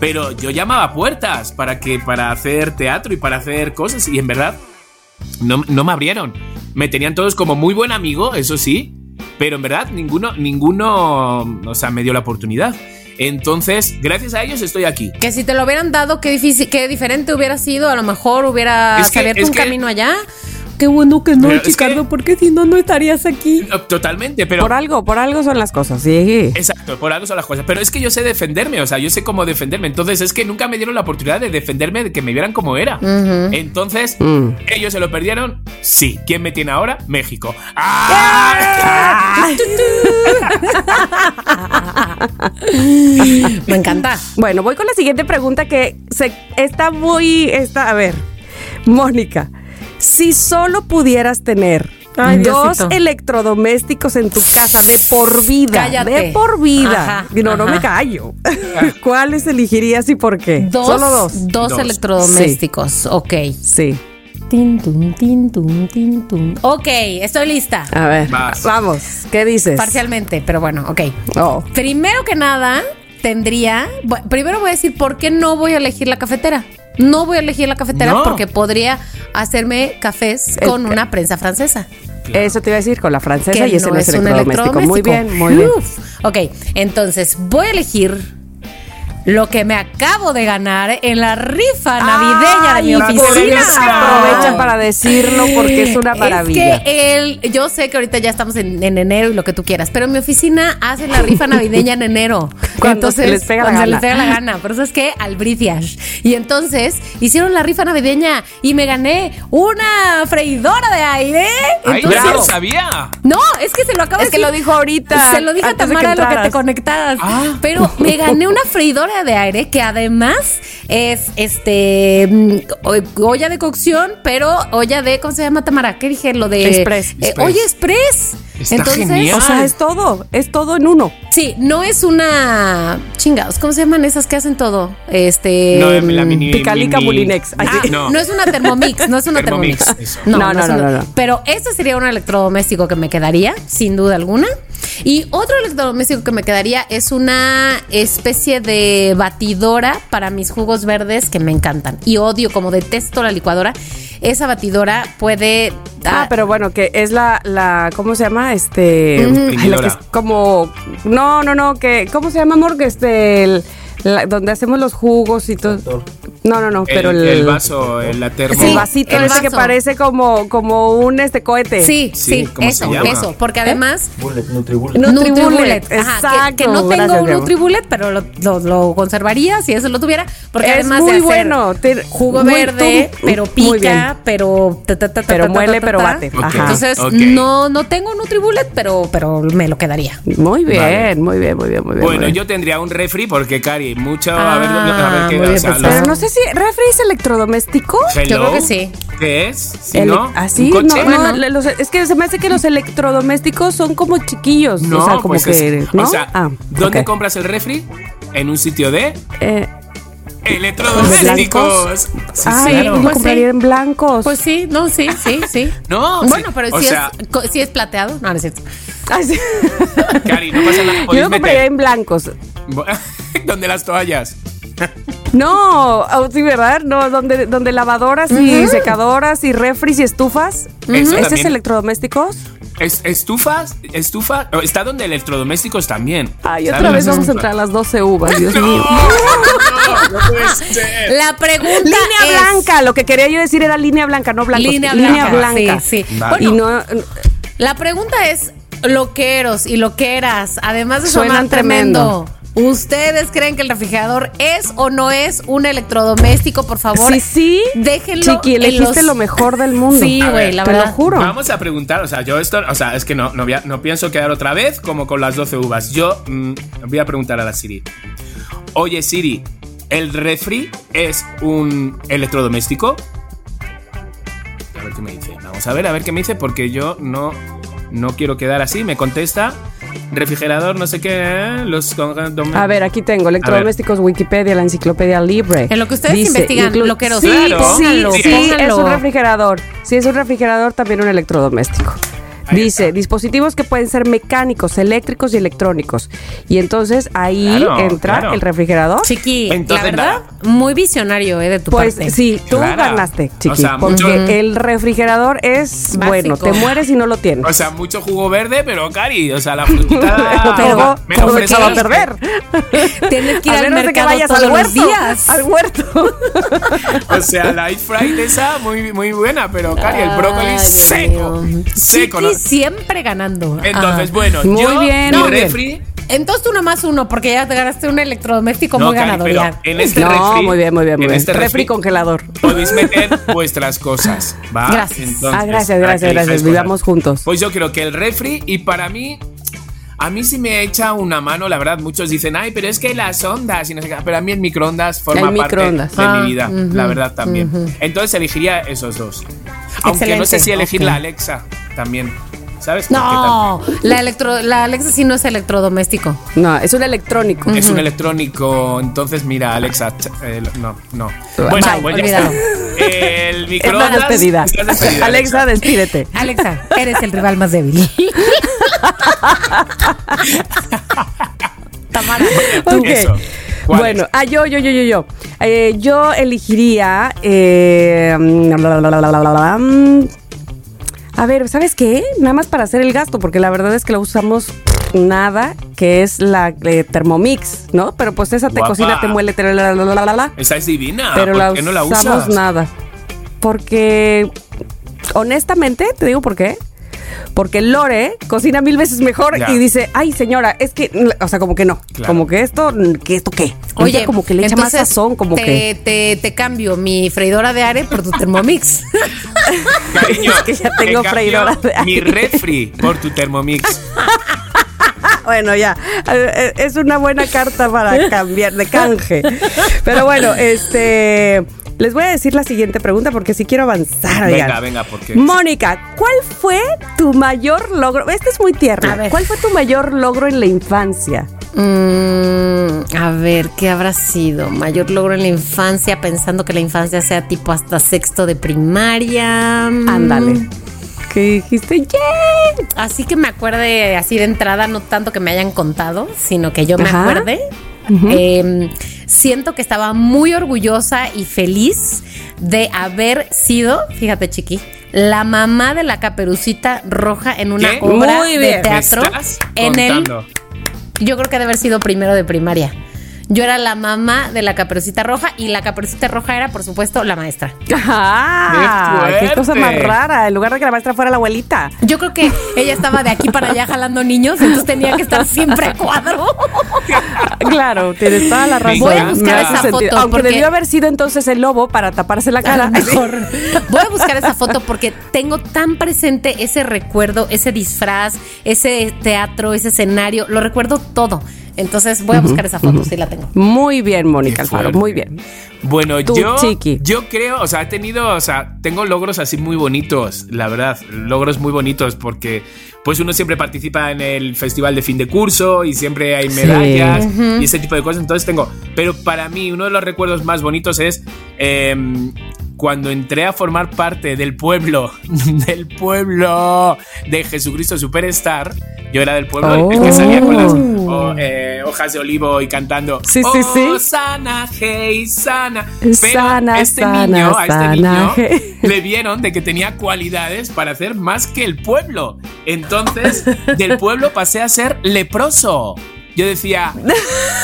Pero yo llamaba puertas para que para hacer teatro y para hacer cosas y en verdad no, no me abrieron. Me tenían todos como muy buen amigo, eso sí, pero en verdad ninguno ninguno, o sea, me dio la oportunidad. Entonces, gracias a ellos estoy aquí. Que si te lo hubieran dado, qué difícil, qué diferente hubiera sido. A lo mejor hubiera abierto un que- camino allá. Qué bueno que no, Pero es que- porque si no, no estarías aquí. Totalmente, pero Por algo, por algo son las cosas, sí. Exacto, por algo son las cosas. Pero es que yo sé defenderme, o sea, yo sé cómo defenderme. Entonces es que nunca me dieron la oportunidad de defenderme, de que me vieran como era. Entonces, Mm. ellos se lo perdieron. Sí. ¿Quién me tiene ahora? México. ¡Ah! *laughs* Me encanta. Bueno, voy con la siguiente pregunta que se, está muy. Está, a ver, Mónica, si solo pudieras tener Ay, dos Diosito. electrodomésticos en tu casa de por vida, Cállate. de por vida, Ajá, no, no me callo, *laughs* ¿cuáles elegirías y por qué? Dos, Solo dos. Dos, Dos. electrodomésticos. Ok. Sí. Tin, tun, tin, tun, tin, tun. Ok, estoy lista. A ver, Vas. vamos, ¿qué dices? Parcialmente, pero bueno, ok. Oh. Primero que nada, tendría. Primero voy a decir por qué no voy a elegir la cafetera. No voy a elegir la cafetera No. porque podría hacerme cafés con una prensa francesa. Eso te iba a decir con la francesa que y ese no, es electrodoméstico. Muy bien, muy bien. Uf. Ok, entonces voy a elegir lo que me acabo de ganar en la rifa navideña de mi oficina. Aprovecha para decirlo porque es una maravilla. Es que el, yo sé que ahorita ya estamos en, en enero y lo que tú quieras, pero mi oficina hace la rifa navideña en enero. *laughs* Cuando se les pega la cuando se gana. les pega la gana. Pero es que albricias. Y entonces hicieron la rifa navideña y me gané una freidora de aire. Ay, Entonces, no lo sabía. no, es que se lo acabo Es de que decir. lo dijo ahorita, Se lo dije a de que Tamara lo que te entraras. conectaras. Ah. Pero me gané una freidora de aire que además es este mm, olla de cocción, pero olla de ¿cómo se llama Tamara? ¿Qué dije? Lo de Express. eh, Express. olla express. Está Entonces, genial. O sea, es todo, es todo en uno. Sí, no es una chingados, ¿cómo se llaman esas que hacen todo? Este No, la mm, mini. Picalica mini- Mulinex. Ah, no. es una Thermomix, no es una Thermomix. No, no, es no, una- no, no. Pero ese sería un electrodoméstico que me quedaría, sin duda alguna. Y otro electrodoméstico que me quedaría es una especie de batidora para mis jugos verdes que me encantan. Y odio, como detesto la licuadora. Esa batidora puede. Ah, pero bueno, que es la, la ¿cómo se llama? Este, ay, la que es como, no, no, no, que, ¿cómo se llama, amor? Que este, el- la- donde hacemos los jugos y todo. No, no, no, pero el, el, el vaso, el- la termo. el vasito el ese que vaso. parece como, como un este cohete. Sí, Sí, sí, ¿cómo eso, eso. Porque además. Bullet, Nutribullet. Nutribullet, Ajá, que- exacto, que, no tengo gracias, un. Nutribullet, pero lo, lo- lo conservaría si eso lo tuviera. Porque Es además muy de hacer bueno, te- jugo muy- verde, tú- pero pica, pero ta, ta, ta, ta, Pero muele, pero bate. Ajá. Entonces, no, no tengo Nutribullet, pero, pero me lo quedaría. Muy bien, Vale. muy bien, muy bien, muy bien. muy Bueno, bien. yo tendría un refri porque, Cari, mucho. Ah, a ver, a ver qué o sea, pensado. Pero no sé si refri es electrodoméstico. Hello, Yo creo que sí. ¿Qué es? ¿Sí, Ele- no? Así, ¿Un no, coche? no, Bueno. le- los- es que se me hace que los electrodomésticos son como chiquillos. No, o sea, como pues que. es- ¿no? O sea, Ah, ¿dónde compras el refri? En un sitio de Eh, electrodomésticos. Sí, ay, claro. lo Pues compraría sí. en blancos. Pues sí, no, sí, sí, sí. *laughs* No, Bueno, sí, pero o si, sea- es, co- si es plateado, no, no es cierto. Ay. Cari, no pasa nada. Yo lo compraría meter. en blancos. *laughs* *laughs* ¿Dónde las toallas? No, oh, sí, ¿verdad? No, donde, donde lavadoras y secadoras y refris y estufas. Eso ¿Ese es electrodomésticos? Es, estufas, estufa, está donde electrodomésticos también. Ay, otra vez vamos a entrar a las 12 uvas, Dios No, mío. no, no puede ser. La pregunta Línea es- blanca, lo que quería yo decir era línea blanca, no blancos. Línea blanca, sí, sí. Vale. Y no, La pregunta es, loqueros y loqueras, además de Suenan sonar tremendo, ¿ustedes creen que el refrigerador es o no es un electrodoméstico? Por favor, sí, sí. déjenlo Chiqui, elegiste los- lo mejor del mundo. Sí, güey, la te verdad. lo juro. Vamos a preguntar, o sea, yo esto, o sea, es que no, no, voy a- no pienso quedar otra vez como con las 12 uvas. Yo mm, voy a preguntar a la Siri. Oye, Siri, ¿el refri es un electrodoméstico? A ver qué me dice. Vamos a ver, a ver qué me dice, porque yo no, no quiero quedar así. Me contesta, refrigerador, no sé qué, ¿eh? los... A ver, aquí tengo electrodomésticos Wikipedia, la enciclopedia libre. En lo que ustedes investigan, inclu- loqueros, Sí, Claro. sí, sí, pónganlo. es un refrigerador. Sí, es un refrigerador, también un electrodoméstico. Dice, está. dispositivos que pueden ser mecánicos, eléctricos y electrónicos. Y entonces ahí Claro, entra claro. el refrigerador. Chiqui, Entonces, la verdad, muy visionario eh, de tu Pues parte. sí, tú Claro. ganaste, chiqui. O sea, porque mucho- el refrigerador es bueno, te mueres si no lo tienes. O sea, mucho jugo verde, pero cari, o sea, la frutita... *laughs* me echado a perder. *laughs* Tienes que ir A al menos de que mercado vayas todos al los huerto. días. Al huerto. *laughs* O sea, la air fry esa muy, muy buena, pero cari, el Ay, brócoli Dios seco. Seco. Siempre ganando. Entonces, Ah. bueno, Muy yo, bien, mi muy bien. refri. Entonces tú nomás uno, porque ya te ganaste un electrodoméstico muy Cari, ganador. ya. en este no, refri. muy bien, muy bien, muy en bien. este refri, congelador. Podéis meter *laughs* vuestras cosas, ¿va? Gracias. ah, gracias, gracias, gracias. Vivamos juntos. Pues yo creo que el refri, y para mí, a mí sí me echa una mano, la verdad. Muchos dicen, ay, pero es que las ondas y no sé qué. Pero a mí el microondas forma El parte de Ah, mi vida, ujú, la verdad también. Entonces elegiría esos dos. Aunque no sé si elegir la Alexa también. ¿Sabes? No, la, electro, la Alexa sí no es electrodoméstico. No, es un electrónico. Es un electrónico, entonces mira, Alexa, eh, no, no. Bye, Bueno, pues ya está. El microondas. despedida. estás despedida, Alexa, despídete. Alexa, eres el rival más débil. *laughs* Tamara. Ok. Eso. ¿Cuál Bueno, es? ah, yo, yo, yo, yo, yo. Eh, yo elegiría. eh, a ver, ¿sabes qué? Nada más para hacer el gasto, porque la verdad es que lo usamos nada, que es la eh, Thermomix, ¿no? Pero pues esa te Guapa. cocina, te muele, te la, la, la, la, la, la. Esa es divina. pero ¿Por la qué no la usamos usas? nada. Porque, honestamente, te digo por qué. Porque Lore cocina mil veces mejor Ya. y dice, ay señora, es que, o sea, como que no, Claro. como que esto, que esto qué. Oye, Ella como que le echa más sazón, como te, que. Te, te cambio mi freidora de aire por tu Thermomix. *laughs* Cariño, Es que ya te tengo freidora de Mi aire. refri por tu Thermomix. *laughs* Bueno, ya, eh, es una buena carta para cambiar de canje. Pero bueno, este, les voy a decir la siguiente pregunta porque si quiero avanzar. Venga, oigan. venga, porque. Mónica, ¿cuál fue tu mayor logro? Este es muy tierno. A ver. ¿Cuál fue tu mayor logro en la infancia? Mm, a ver, ¿qué habrá sido? Mayor logro en la infancia, pensando que la infancia sea tipo hasta sexto de primaria. Mm, Ándale. ¿Qué dijiste? ¡Yeah! Así que me acuerde así de entrada, no tanto que me hayan contado, sino que yo me Ajá. acuerde. Eh, siento que estaba muy orgullosa y feliz de haber sido, fíjate chiqui, la mamá de la caperucita roja en una ¿Qué? obra Muy de bien. ¿Me teatro estás en el yo creo que debe haber sido primero de primaria. Yo era la mamá de la caperucita roja y la caperucita roja era, por supuesto, la maestra. ¡Ah! ¡Qué ¡Qué, cosa más rara! En lugar de que la maestra fuera la abuelita. Yo creo que ella estaba de aquí para allá jalando niños, entonces tenía que estar siempre a cuadro. *laughs* Claro, tienes toda la razón. Voy a buscar esa sentido. foto, Aunque porque- debió haber sido entonces el lobo para taparse la cara. mejor. Voy a buscar esa foto porque tengo tan presente ese recuerdo, ese disfraz, ese teatro, ese escenario. Lo recuerdo todo. Entonces voy a buscar esa foto, sí la tengo. Muy bien, Mónica Alfaro, muy bien. Bueno, Tú, yo, Chiqui. yo creo, o sea, he tenido, o sea, tengo logros así muy bonitos, la verdad, logros muy bonitos porque pues uno siempre participa en el festival de fin de curso y siempre hay medallas y ese tipo de cosas, entonces tengo, pero para mí uno de los recuerdos más bonitos es em, cuando entré a formar parte del pueblo, *laughs* del pueblo de Jesucristo Superstar, yo era del pueblo el que salía con las oh, eh, hojas de olivo y cantando Sí, sí, sí. "Oh, sana, hey, sana. Pero Sana, este sana, niño, a este sana, niño *laughs* hey. le vieron de que tenía cualidades para hacer más que el pueblo. Entonces, del pueblo pasé a ser leproso. Yo decía,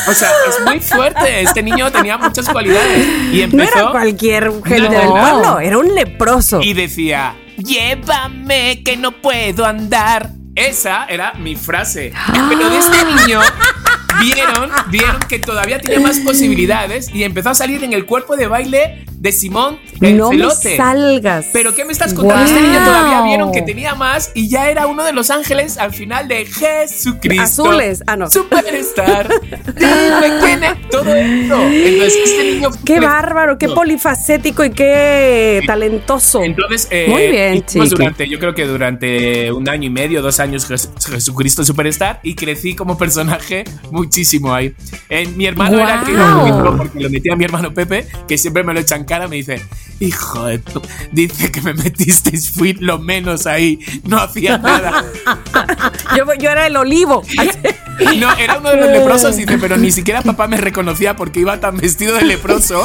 o sea, es muy fuerte. Este niño tenía muchas cualidades. Y No empezó. era cualquier gente No. del pueblo, era un leproso. Y decía, llévame que no puedo andar. Esa era mi frase. Pero de este niño vieron, vieron que todavía tenía más posibilidades y empezó a salir en el cuerpo de baile de Simón el no me Celote. salgas. Pero ¿qué me estás contando? Wow. Este niño todavía vieron que tenía más y ya era uno de los ángeles al final de Jesucristo. Azules. Ah, no. Superstar. Dime quién es todo esto. Entonces, este niño. Qué bárbaro, qué polifacético y qué talentoso. Entonces, eh, Muy bien, chiqui. durante, yo creo que durante un año y medio, dos años, Jes- Jesucristo Superstar y crecí como personaje muchísimo ahí. Eh, mi hermano era el que lo porque lo metí a mi hermano Pepe, que siempre me lo echa en cara, me dice, hijo de tu, dice que me metisteis, fui lo menos ahí, no hacía nada. *laughs* Yo, yo era el olivo. *laughs* No, era uno de los leprosos, dice, pero ni siquiera papá me reconocía porque iba tan vestido de leproso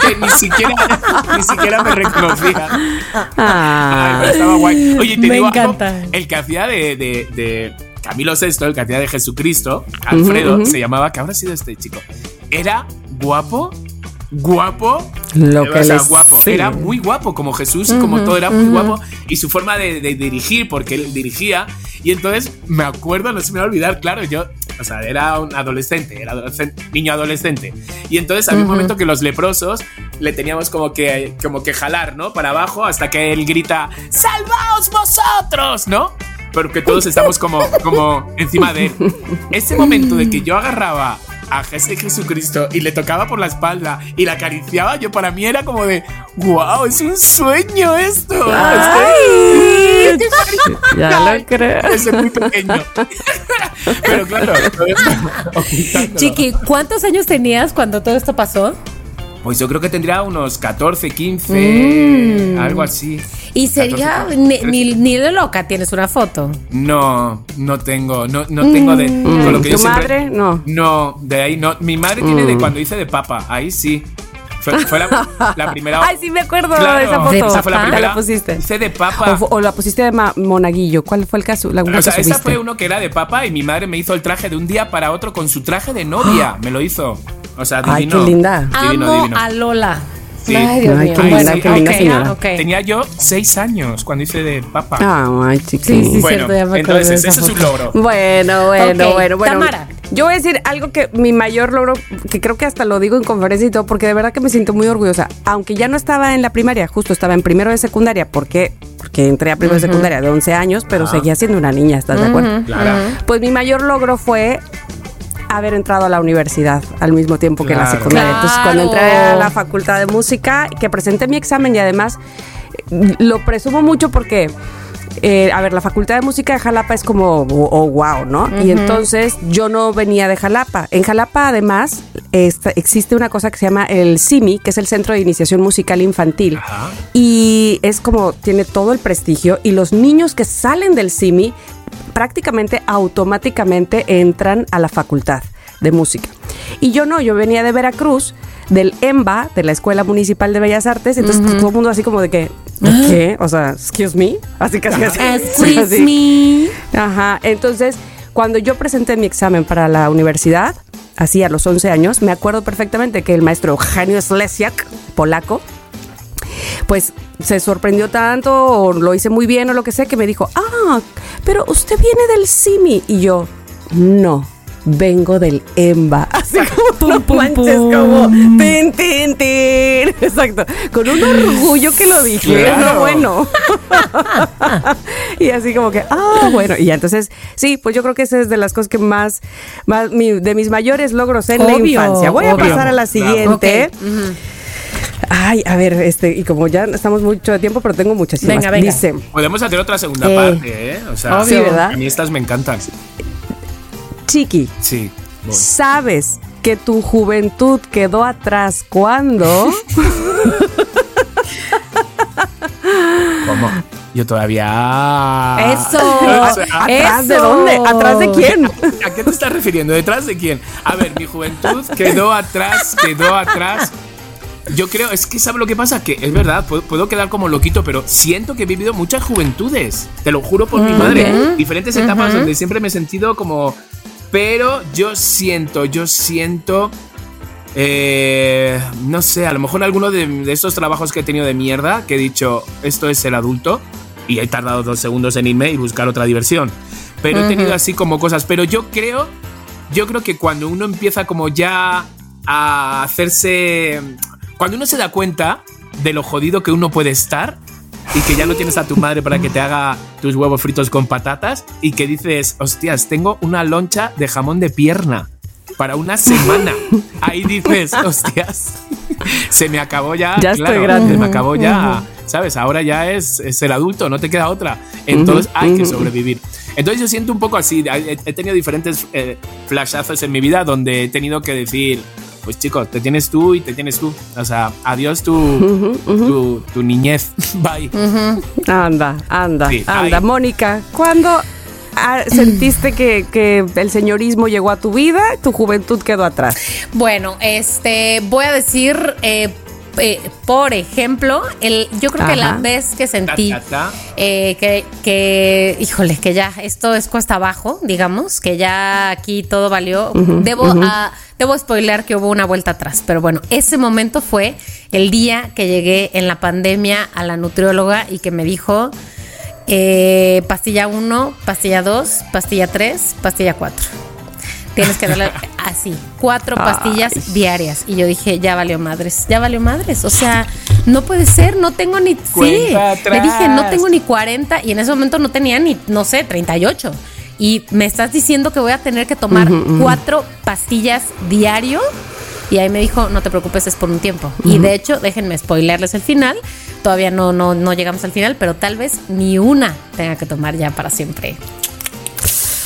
que ni siquiera, *laughs* ni siquiera me reconocía. Ay, Ah. pero estaba guay. Oye, te Me digo encanta. el que hacía de, de- de Camilo VI, el que hacía de Jesucristo, Alfredo, ujú. se llamaba, ¿qué habrá sido este chico? Era guapo, guapo, Lo o que sea, les- guapo. sí. Era muy guapo, como Jesús y como todo, era muy guapo. Y su forma de, de dirigir, porque él dirigía. Y entonces me acuerdo, no se me va a olvidar, claro, yo, o sea, era un adolescente, era adolescente, niño adolescente. Y entonces había un momento que los leprosos le teníamos como que, como que jalar, ¿no? Para abajo hasta que él grita, ¡Salvaos vosotros! ¿No? Pero que todos estamos como, como encima de él. Ese momento de que yo agarraba a Jesús Jesucristo y le tocaba por la espalda y la acariciaba, yo para mí era como de, wow, es un sueño esto. Ay, *laughs* ya lo creo. Es muy pequeño. *laughs* Pero claro. Chiqui, ¿cuántos años tenías cuando todo esto pasó? Pues yo creo que tendría unos 14, 15, Mm. algo así. Y sería, 14, ni, ni, ni de loca tienes una foto. No, no tengo, no, no tengo de. Con lo que ¿Tu yo siempre- madre? No. No, de ahí no. Mi madre tiene de Mm. cuando hice de papa, ahí sí. Fue, fue la, la primera. *laughs* Ay, sí me acuerdo Claro, de esa foto. De Esa fue la primera. la pusiste. Hice de papa. O, la pusiste de ma- monaguillo. ¿Cuál fue el caso? La O sea, que esa fue uno que era de papa y mi madre me hizo el traje de un día para otro con su traje de novia. *gasps* Me lo hizo. O sea, Ay, divino. qué linda. Divino, Amo divino. a Lola. Sí. Ay, Dios Ay, mío. qué linda, Bueno, qué linda ok, señora. ok. Tenía yo seis años cuando hice de papa. Ay, chiquito. Sí, sí, bueno, cierto, ya me entonces ese es un logro. Bueno, bueno, bueno, bueno. Tamara. Yo voy a decir algo que mi mayor logro, que creo que hasta lo digo en conferencia y todo, porque de verdad que me siento muy orgullosa. Aunque ya no estaba en la primaria, justo estaba en primero de secundaria, porque porque entré a primero de secundaria de 11 años, pero Ah. seguía siendo una niña, ¿estás de acuerdo? Claro. Pues mi mayor logro fue haber entrado a la universidad al mismo tiempo que en la Claro. secundaria. Entonces, cuando entré Claro. a la facultad de música, que presenté mi examen y además eh, lo presumo mucho porque, eh, a ver, la facultad de música de Jalapa es como, oh, oh, wow, ¿no? Y entonces yo no venía de Jalapa. En Jalapa, además, esta- existe una cosa que se llama el CIMI, que es el Centro de Iniciación Musical Infantil. Ajá. Y es como, tiene todo el prestigio. Y los niños que salen del CIMI prácticamente automáticamente entran a la facultad de música. Y yo no, yo venía de Veracruz, del EMBA, de la Escuela Municipal de Bellas Artes, entonces todo el mundo así como de que, ¿qué? O sea, excuse me, así casi así. *laughs* Excuse así. me. Ajá, entonces cuando yo presenté mi examen para la universidad, así a los 11 años, me acuerdo perfectamente que el maestro Eugenio Slesiak, polaco, pues se sorprendió tanto o lo hice muy bien o lo que sea que me dijo, ah, pero usted viene del CIMI. Y yo, no, vengo del EMBA. *laughs* Así como, no pum, manches, pum. como, tin, tin, tin. *laughs* Exacto, con un orgullo que lo dije, Claro. no bueno. *laughs* y así como que, ah, bueno. Y entonces, sí, pues yo creo que esa es de las cosas que más, más mi- de mis mayores logros en la infancia. Voy a pasar a la siguiente. Ok, ujú. Ay, a ver, este, y como ya estamos mucho de tiempo, pero tengo muchísimas. Venga, venga. Dice, Podemos hacer otra segunda Eh, parte, ¿eh? O sea, obvio, ¿verdad? a mí estas me encantan. Chiqui, Sí. voy. ¿sabes que tu juventud quedó atrás cuando? ¿Cómo? Yo todavía. Eso. *laughs* O sea, ¿Atrás de dónde? ¿Atrás de quién? ¿A qué te estás refiriendo? ¿Detrás de quién? A ver, mi juventud quedó atrás, quedó atrás. Yo creo, es que ¿sabes lo que pasa? Que es verdad, puedo, puedo quedar como loquito, pero siento que he vivido muchas juventudes. Te lo juro por mi madre. Diferentes etapas donde siempre me he sentido como. Pero yo siento, yo siento. eh, no sé, a lo mejor alguno de, de estos trabajos que he tenido de mierda, que he dicho, esto es ser adulto, y he tardado dos segundos en irme y buscar otra diversión. Pero he tenido así como cosas. Pero yo creo, yo creo que cuando uno empieza como ya a hacerse. Cuando uno se da cuenta de lo jodido que uno puede estar y que ya no tienes a tu madre para que te haga tus huevos fritos con patatas y que dices, hostias, tengo una loncha de jamón de pierna para una semana. Ahí dices, hostias, se me acabó ya. Ya estoy claro, grande. Se me acabó ya. ¿Sabes? Ahora ya es, es el adulto, no te queda otra. Entonces hay que sobrevivir. Entonces yo siento un poco así. He, he tenido diferentes eh, flashazos en mi vida donde he tenido que decir, pues chicos, te tienes tú y te tienes tú. O sea, adiós tu, tu, tu niñez. *laughs* Bye. Anda, anda, Sí, anda. Mónica, ¿cuándo ah, sentiste que, que el señorismo llegó a tu vida? Tu juventud quedó atrás. Bueno, este, voy a decir, eh, eh, por ejemplo, el, yo creo que la vez que sentí eh, que, que, híjole, que ya esto es cuesta abajo, digamos, que ya aquí todo valió. debo, a- debo spoilear que hubo una vuelta atrás, pero bueno, ese momento fue el día que llegué en la pandemia a la nutrióloga y que me dijo eh, pastilla 1, pastilla 2, pastilla 3, pastilla 4. Tienes que darle así, cuatro pastillas Ay. diarias. Y yo dije, ya valió madres, ya valió madres. O sea, no puede ser, no tengo ni. Sí, le dije, no tengo ni 40 y en ese momento no tenía ni, no sé, 38. Y me estás diciendo que voy a tener que tomar cuatro pastillas diario. Y ahí me dijo, no te preocupes, es por un tiempo. Y de hecho, déjenme spoilerles el final. Todavía no, no, no llegamos al final, pero tal vez ni una tenga que tomar ya para siempre.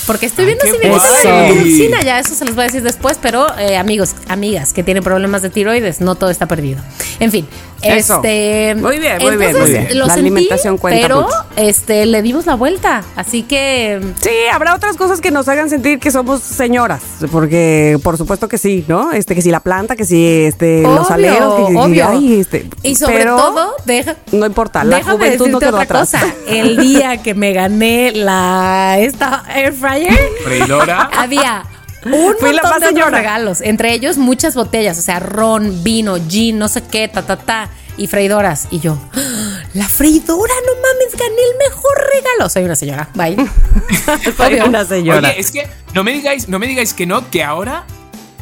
Porque estoy viendo si me quitan la guay. endotoxina, ya eso se los voy a decir después, pero eh, amigos, amigas que tienen problemas de tiroides, no todo está perdido. En fin. Eso. Este, Muy bien, muy bien, entonces, muy bien. Lo La sentí, alimentación cuenta pero mucho. este le dimos la vuelta, así que Sí, habrá otras cosas que nos hagan sentir que somos señoras, porque por supuesto que sí, ¿no? Este, que si la planta, que si este, los Obvio, aleros, que, que- obvio. ay, este, y sobre pero todo deja no importa, la juventud no quedó otra atrás. cosa. El día que me gané la esta air fryer Freidora. había un Fui la montón más de otros regalos, entre ellos muchas botellas, o sea, ron, vino, gin, no sé qué, ta ta ta y freidoras y yo, ¡Ah! la freidora, no mames, gané el mejor regalo. Soy una señora, bye. *laughs* Soy una señora. Oye, es que no me digáis, no me digáis que no, que ahora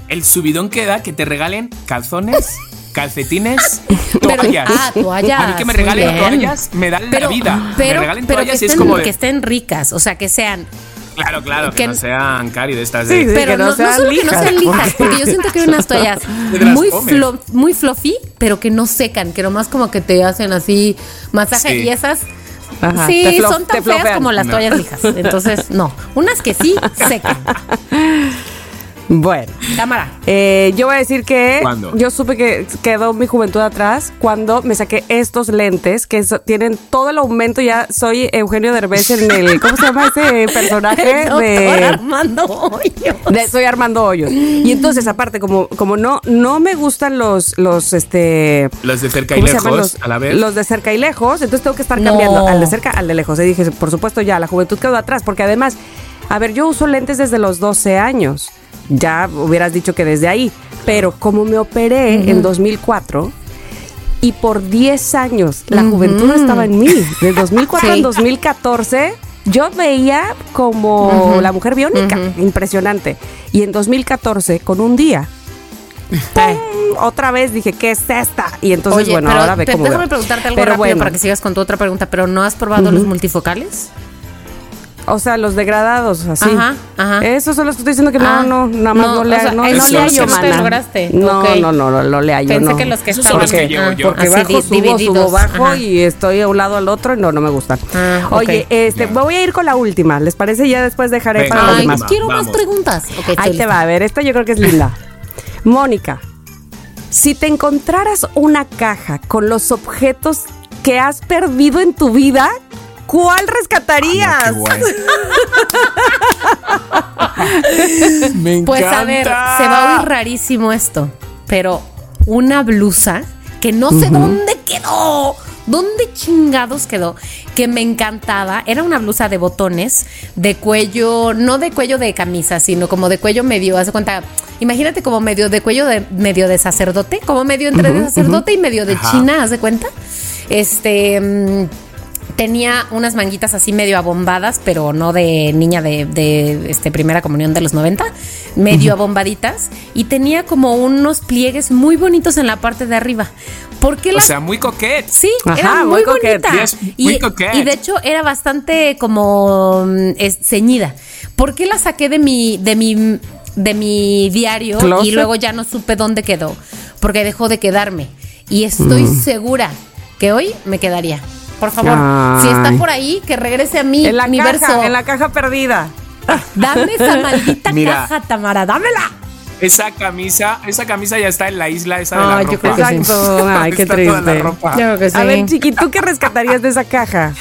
el subidón que da que te regalen calzones, *laughs* calcetines, Pero- toallas. ah, toallas, A mí que me regalen toallas me dan la vida. Pero, me regalen pero que, toallas y estén, es como de, que estén ricas, o sea, que sean Claro, claro, que, que- no sean cari de estas de. sí. pero no no, no sean solo que no lijas, sean *laughs* lijas, porque- yo siento que hay unas toallas *laughs* muy, flo- muy fluffy, pero que no secan, que nomás como que te hacen así masaje Sí. y esas Ajá, sí son tan feas como las No. toallas lijas. Entonces, no, unas que sí *laughs* secan. Bueno. Cámara. Eh, yo voy a decir que ¿Cuándo? yo supe que quedó mi juventud atrás cuando me saqué estos lentes que so- tienen todo el aumento. Ya soy Eugenio Derbez en el. *laughs* ¿Cómo se llama ese personaje? Doctor de, Armando Hoyos. de- soy Armando Hoyos. Y entonces, aparte, como, como no, no me gustan los, los este. Los de cerca y lejos, Los, a la vez. los de cerca y lejos. Entonces tengo que estar No. cambiando al de cerca al de lejos. Y dije, por supuesto, ya, la juventud quedó atrás. Porque además, a ver, yo uso lentes desde los 12 años. Ya hubieras dicho que desde ahí. Pero como me operé en 2004 y por 10 años la juventud estaba en mí, de 2004 Sí. al 2014. Yo veía como la mujer biónica, impresionante. Y en 2014, con un día, otra vez dije, ¿qué es esta? Y entonces, Oye, bueno, pero ahora ve te- cómo déjame veo. preguntarte algo Pero rápido bueno, para que sigas con tu otra pregunta, pero ¿no has probado los multifocales? O sea, los degradados, así. Ajá, ajá. Esos son los que estoy diciendo que no, Ah, no, nada más no, no, le o sea, no, no le no te lograste. No, no, no, no, no le hallo, Pensé no. que los que estaban los que llevo yo. Porque así bajo, di- subo, divididos. subo, bajo Ajá. y estoy a un lado al otro y no, no me gustan. Ah. Oye, este, me voy a ir con la última. ¿Les parece? Ya después dejaré Venga, para los Ay, demás. quiero Vamos. más preguntas. Ahí te va, a ver, esta yo creo que es linda. Mónica, si te encontraras una caja con los objetos que has perdido en tu vida, ¿cuál rescatarías? Guay. *laughs* Me Pues a ver, encanta. se va a oír rarísimo esto, pero una blusa que no sé dónde quedó. ¿Dónde chingados quedó? Que me encantaba. Era una blusa de botones, de cuello, no de cuello de camisa, sino como de cuello medio, haz de cuenta. Imagínate como medio de cuello de medio de sacerdote, como medio entre de sacerdote y medio de Ajá. china, haz de cuenta. Este. mm, tenía unas manguitas así medio abombadas, pero no de niña de, de, este, primera comunión de los 90, medio abombaditas, y tenía como unos pliegues muy bonitos en la parte de arriba. ¿Por qué O sea, muy coquet. Sí, Ajá, era muy, muy bonita. Es y, muy coquette. y de hecho era bastante como mm, es- ceñida. ¿Por qué la saqué de mi, de mi, de mi diario Closet. y luego ya no supe dónde quedó? Porque dejó de quedarme. Y estoy Mm. segura que hoy me quedaría. Por favor, si Ay. está por ahí, que regrese a mi En la universo. caja, en la caja perdida. Dame esa maldita *laughs* Mira. caja, Tamara, dámela. Esa camisa, esa camisa ya está en la isla esa de Ay, la yo ropa. creo que sí. Exacto. Ay, qué *laughs* Está toda la triste. ropa. Yo creo que sí. A ver, Chiqui, ¿tú qué rescatarías de esa caja?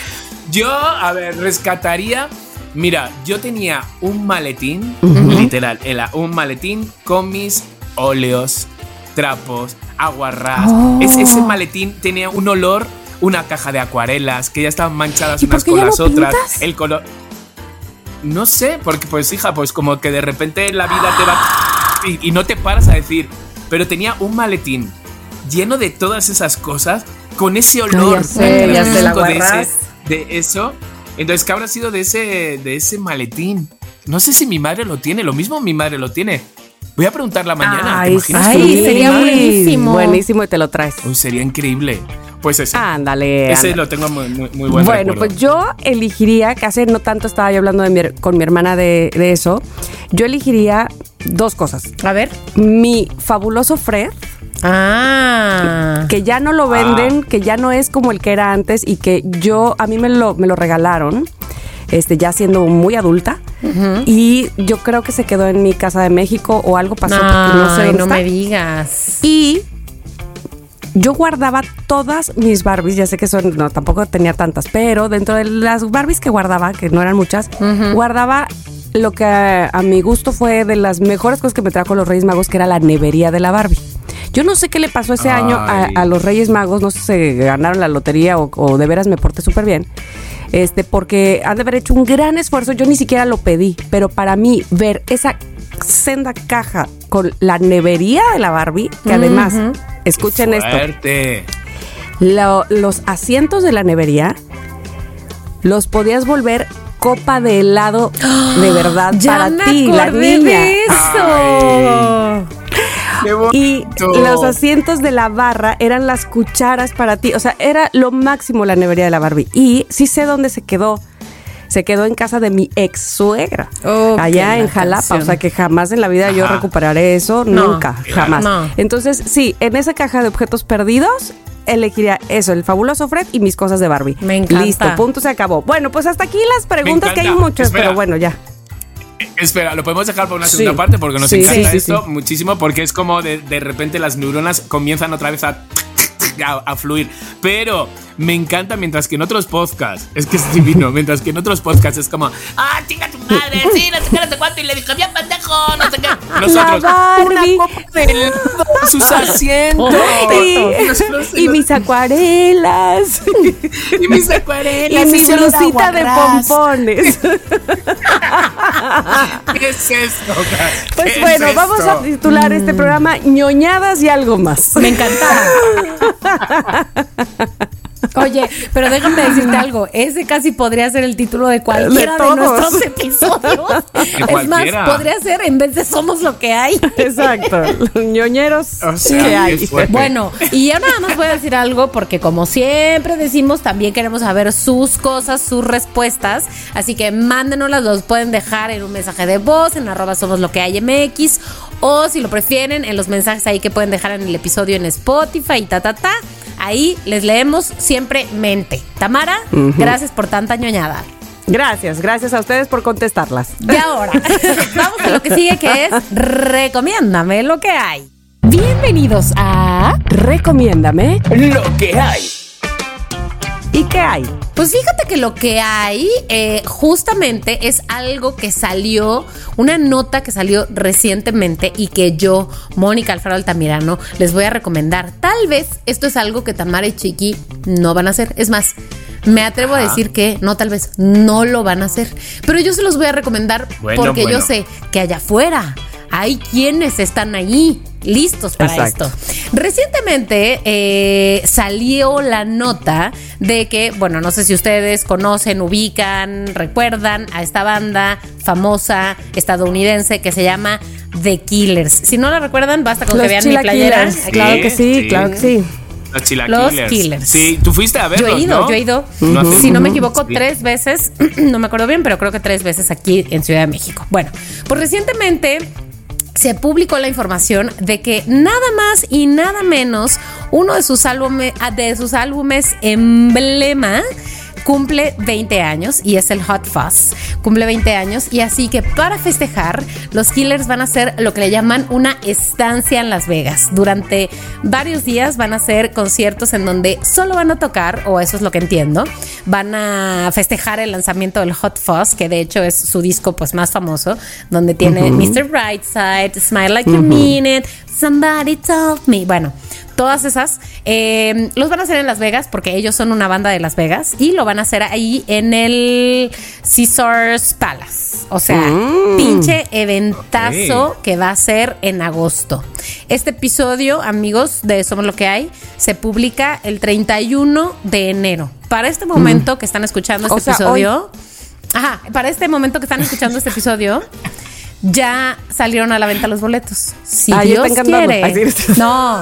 Yo, a ver, rescataría. Mira, yo tenía un maletín, literal, era un maletín con mis óleos, trapos, aguarrás. Oh. Es- ese maletín tenía un olor, una caja de acuarelas que ya estaban manchadas ¿Y por unas con las no otras. pintas? El color. No sé, porque pues hija, pues como que de repente la vida te va y, y no te paras a decir, pero tenía un maletín lleno de todas esas cosas con ese olor ya sé, ya sé, la característico de, ese, de eso. Entonces, ¿qué habrá sido de ese, de ese maletín? No sé si mi madre lo tiene, lo mismo mi madre lo tiene. Voy a preguntarla mañana. ¿te imaginas Ay, sería buenísimo. Buenísimo y te lo traes. Uy, sería increíble. Pues ese. Ándale. ese ándale. lo tengo muy, muy, muy buen Bueno, recuerdo. pues yo elegiría, que hace no tanto estaba yo hablando de mi con mi hermana de, de eso, yo elegiría dos cosas. A ver. Mi fabuloso Fred, Ah. que ya no lo venden, que ya no es como el que era antes y que yo, a mí me lo, me lo regalaron, este, ya siendo muy adulta. Y yo creo que se quedó en mi casa de México o algo pasó porque no sé Ay, dónde no está. me digas. Y yo guardaba todas mis Barbies, ya sé que son, no, tampoco tenía tantas, pero dentro de las Barbies que guardaba, que no eran muchas, guardaba lo que a, a mi gusto fue de las mejores cosas que me trajo los Reyes Magos, que era la nevería de la Barbie. Yo no sé qué le pasó ese año a, los Reyes Magos, no sé si ganaron la lotería o, o de veras me porté súper bien. Este, porque han de haber hecho un gran esfuerzo, yo ni siquiera lo pedí, pero para mí ver esa senda caja con la nevería de la Barbie, que además, escuchen esto, lo- los asientos de la nevería los podías volver copa de helado de *gasps* verdad para ti, la niña. de eso. Qué *laughs* Y bonito. los asientos de la barra eran las cucharas para ti. O sea, era lo máximo la nevería de la Barbie. Y sí sé dónde se quedó. Se quedó en casa de mi ex suegra. Oh, allá en la Jalapa. canción. O sea, que jamás en la vida yo recuperaré eso. No, nunca. claro. Jamás. No. Entonces, sí, en esa caja de objetos perdidos. Elegiría eso, el fabuloso Fred y mis cosas de Barbie. Me encanta. Listo, punto, se acabó. Bueno, pues hasta aquí las preguntas que hay muchas, Espera. pero bueno, ya. Espera, lo podemos dejar por una Sí. segunda parte porque nos Sí, encanta sí, esto muchísimo porque es como de, de repente las neuronas comienzan otra vez a, a, a fluir. Pero me encanta mientras que en otros podcasts, es que es divino, mientras que en otros podcasts es como, ah, chinga tu madre, sí, no sé qué, no sé cuánto, y le dije, bien pendejo, no sé qué. Nosotros, Barbie. una copa de helado sus asientos. Sí. Nosotros- Y *laughs* mis acuarelas. y mis acuarelas. y mi ese olor a blusita de pompones. *laughs* ¿Qué es esto? Pues ¿Qué bueno, es vamos esto? a titular este programa ñoñadas y algo más. Me encanta. *laughs* Oye, pero déjame decirte algo. Ese casi podría ser el título de cualquiera De nuestros episodios. *laughs* es más, podría ser en vez de Somos lo que hay. Exacto. Los ñoñeros O sea, que hay. Bueno, y ya nada más voy a decir algo porque como siempre decimos, también queremos saber sus cosas, sus respuestas. Así que mándenoslas, los pueden dejar en un mensaje de voz, en arroba somos lo que hay MX, o si lo prefieren, en los mensajes ahí que pueden dejar en el episodio en Spotify y ta, ta, ta. Ahí les leemos siempre mente. Tamara, gracias por tanta ñoñada. Gracias, gracias a ustedes por contestarlas. Y ahora, *laughs* vamos a lo que sigue que es Recomiéndame lo que hay. Bienvenidos a Recomiéndame. Lo que hay. ¿Y qué hay? Pues fíjate que lo que hay eh, justamente es algo que salió, una nota que salió recientemente y que yo, Mónica Alfaro Altamirano, les voy a recomendar. Tal vez esto es algo que Tamara y Chiqui no van a hacer. Es más, me atrevo a decir que no, tal vez no lo van a hacer. Pero yo se los voy a recomendar Bueno, porque yo sé que allá afuera hay quienes están ahí listos para Exacto. esto. Recientemente eh, salió la nota de que, bueno, no sé si ustedes conocen, ubican, recuerdan a esta banda famosa estadounidense que se llama The Killers. Si no la recuerdan, basta con que vean mi playera. Claro que sí, Sí. claro que sí. Los chilaquiles. Los Killers. Sí, tú fuiste a verlos, Yo he ido, ¿no? yo he ido. Si no me equivoco, tres veces, *clears throat* no me acuerdo bien, pero creo que tres veces aquí en Ciudad de México. Bueno, pues recientemente se publicó la información de que nada más y nada menos uno de sus álbumes, de sus álbumes emblema cumple 20 años y es el Hot Fuzz. Cumple 20 años y así que para festejar, los Killers van a hacer lo que le llaman una estancia en Las Vegas. Durante varios días van a hacer conciertos en donde solo van a tocar, o eso es lo que entiendo, van a festejar el lanzamiento del Hot Fuzz, que de hecho es su disco pues más famoso, donde tiene Mr. Brightside, Smile Like You Mean It, Somebody Told Me. Bueno, todas esas eh, los van a hacer en Las Vegas porque ellos son una banda de Las Vegas y lo van a hacer ahí en el Caesars Palace. O sea, pinche eventazo que va a ser en agosto. Este episodio, amigos de Somos lo que hay, se publica el 31 de enero. Para este momento que están escuchando este O sea, episodio, ajá, para este momento que están escuchando este episodio, ya salieron a la venta los boletos. Si Ah, Dios quiere. Ay, sí. No.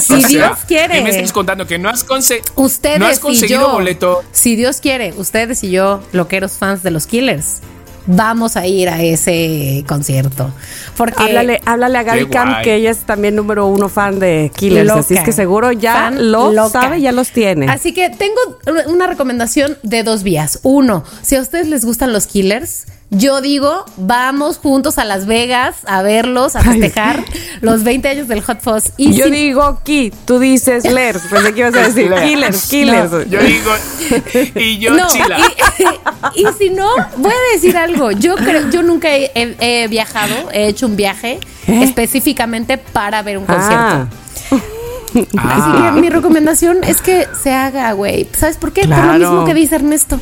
Si *laughs* O sea, Dios quiere. ¿qué me estás contando? Que no has, conse- Ustedes no has y conseguido yo, boleto. si Dios quiere, ustedes y yo, loqueros fans de los Killers, vamos a ir a ese concierto. Porque Háblale, háblale a Gaby Camp, que ella es también número uno fan de Killers. Loca. Así es que seguro ya Fan lo loca. sabe, ya los tiene. Así que tengo una recomendación de dos vías. Uno, si a ustedes les gustan los Killers, Yo digo, vamos juntos a Las Vegas a verlos, a festejar los 20 años del Hot Fuzz. Y yo digo Ki, tú dices Lers, pensé que ibas a decir *laughs* Killers, Killers. yo digo, y yo Chila. *laughs* Y, si no, voy a decir algo. Yo creo, yo nunca he, viajado, he hecho un viaje ¿Eh? específicamente para ver un concierto. Ah. Así que mi recomendación es que se haga, güey. ¿Sabes por qué? Por lo mismo que dice Ernesto.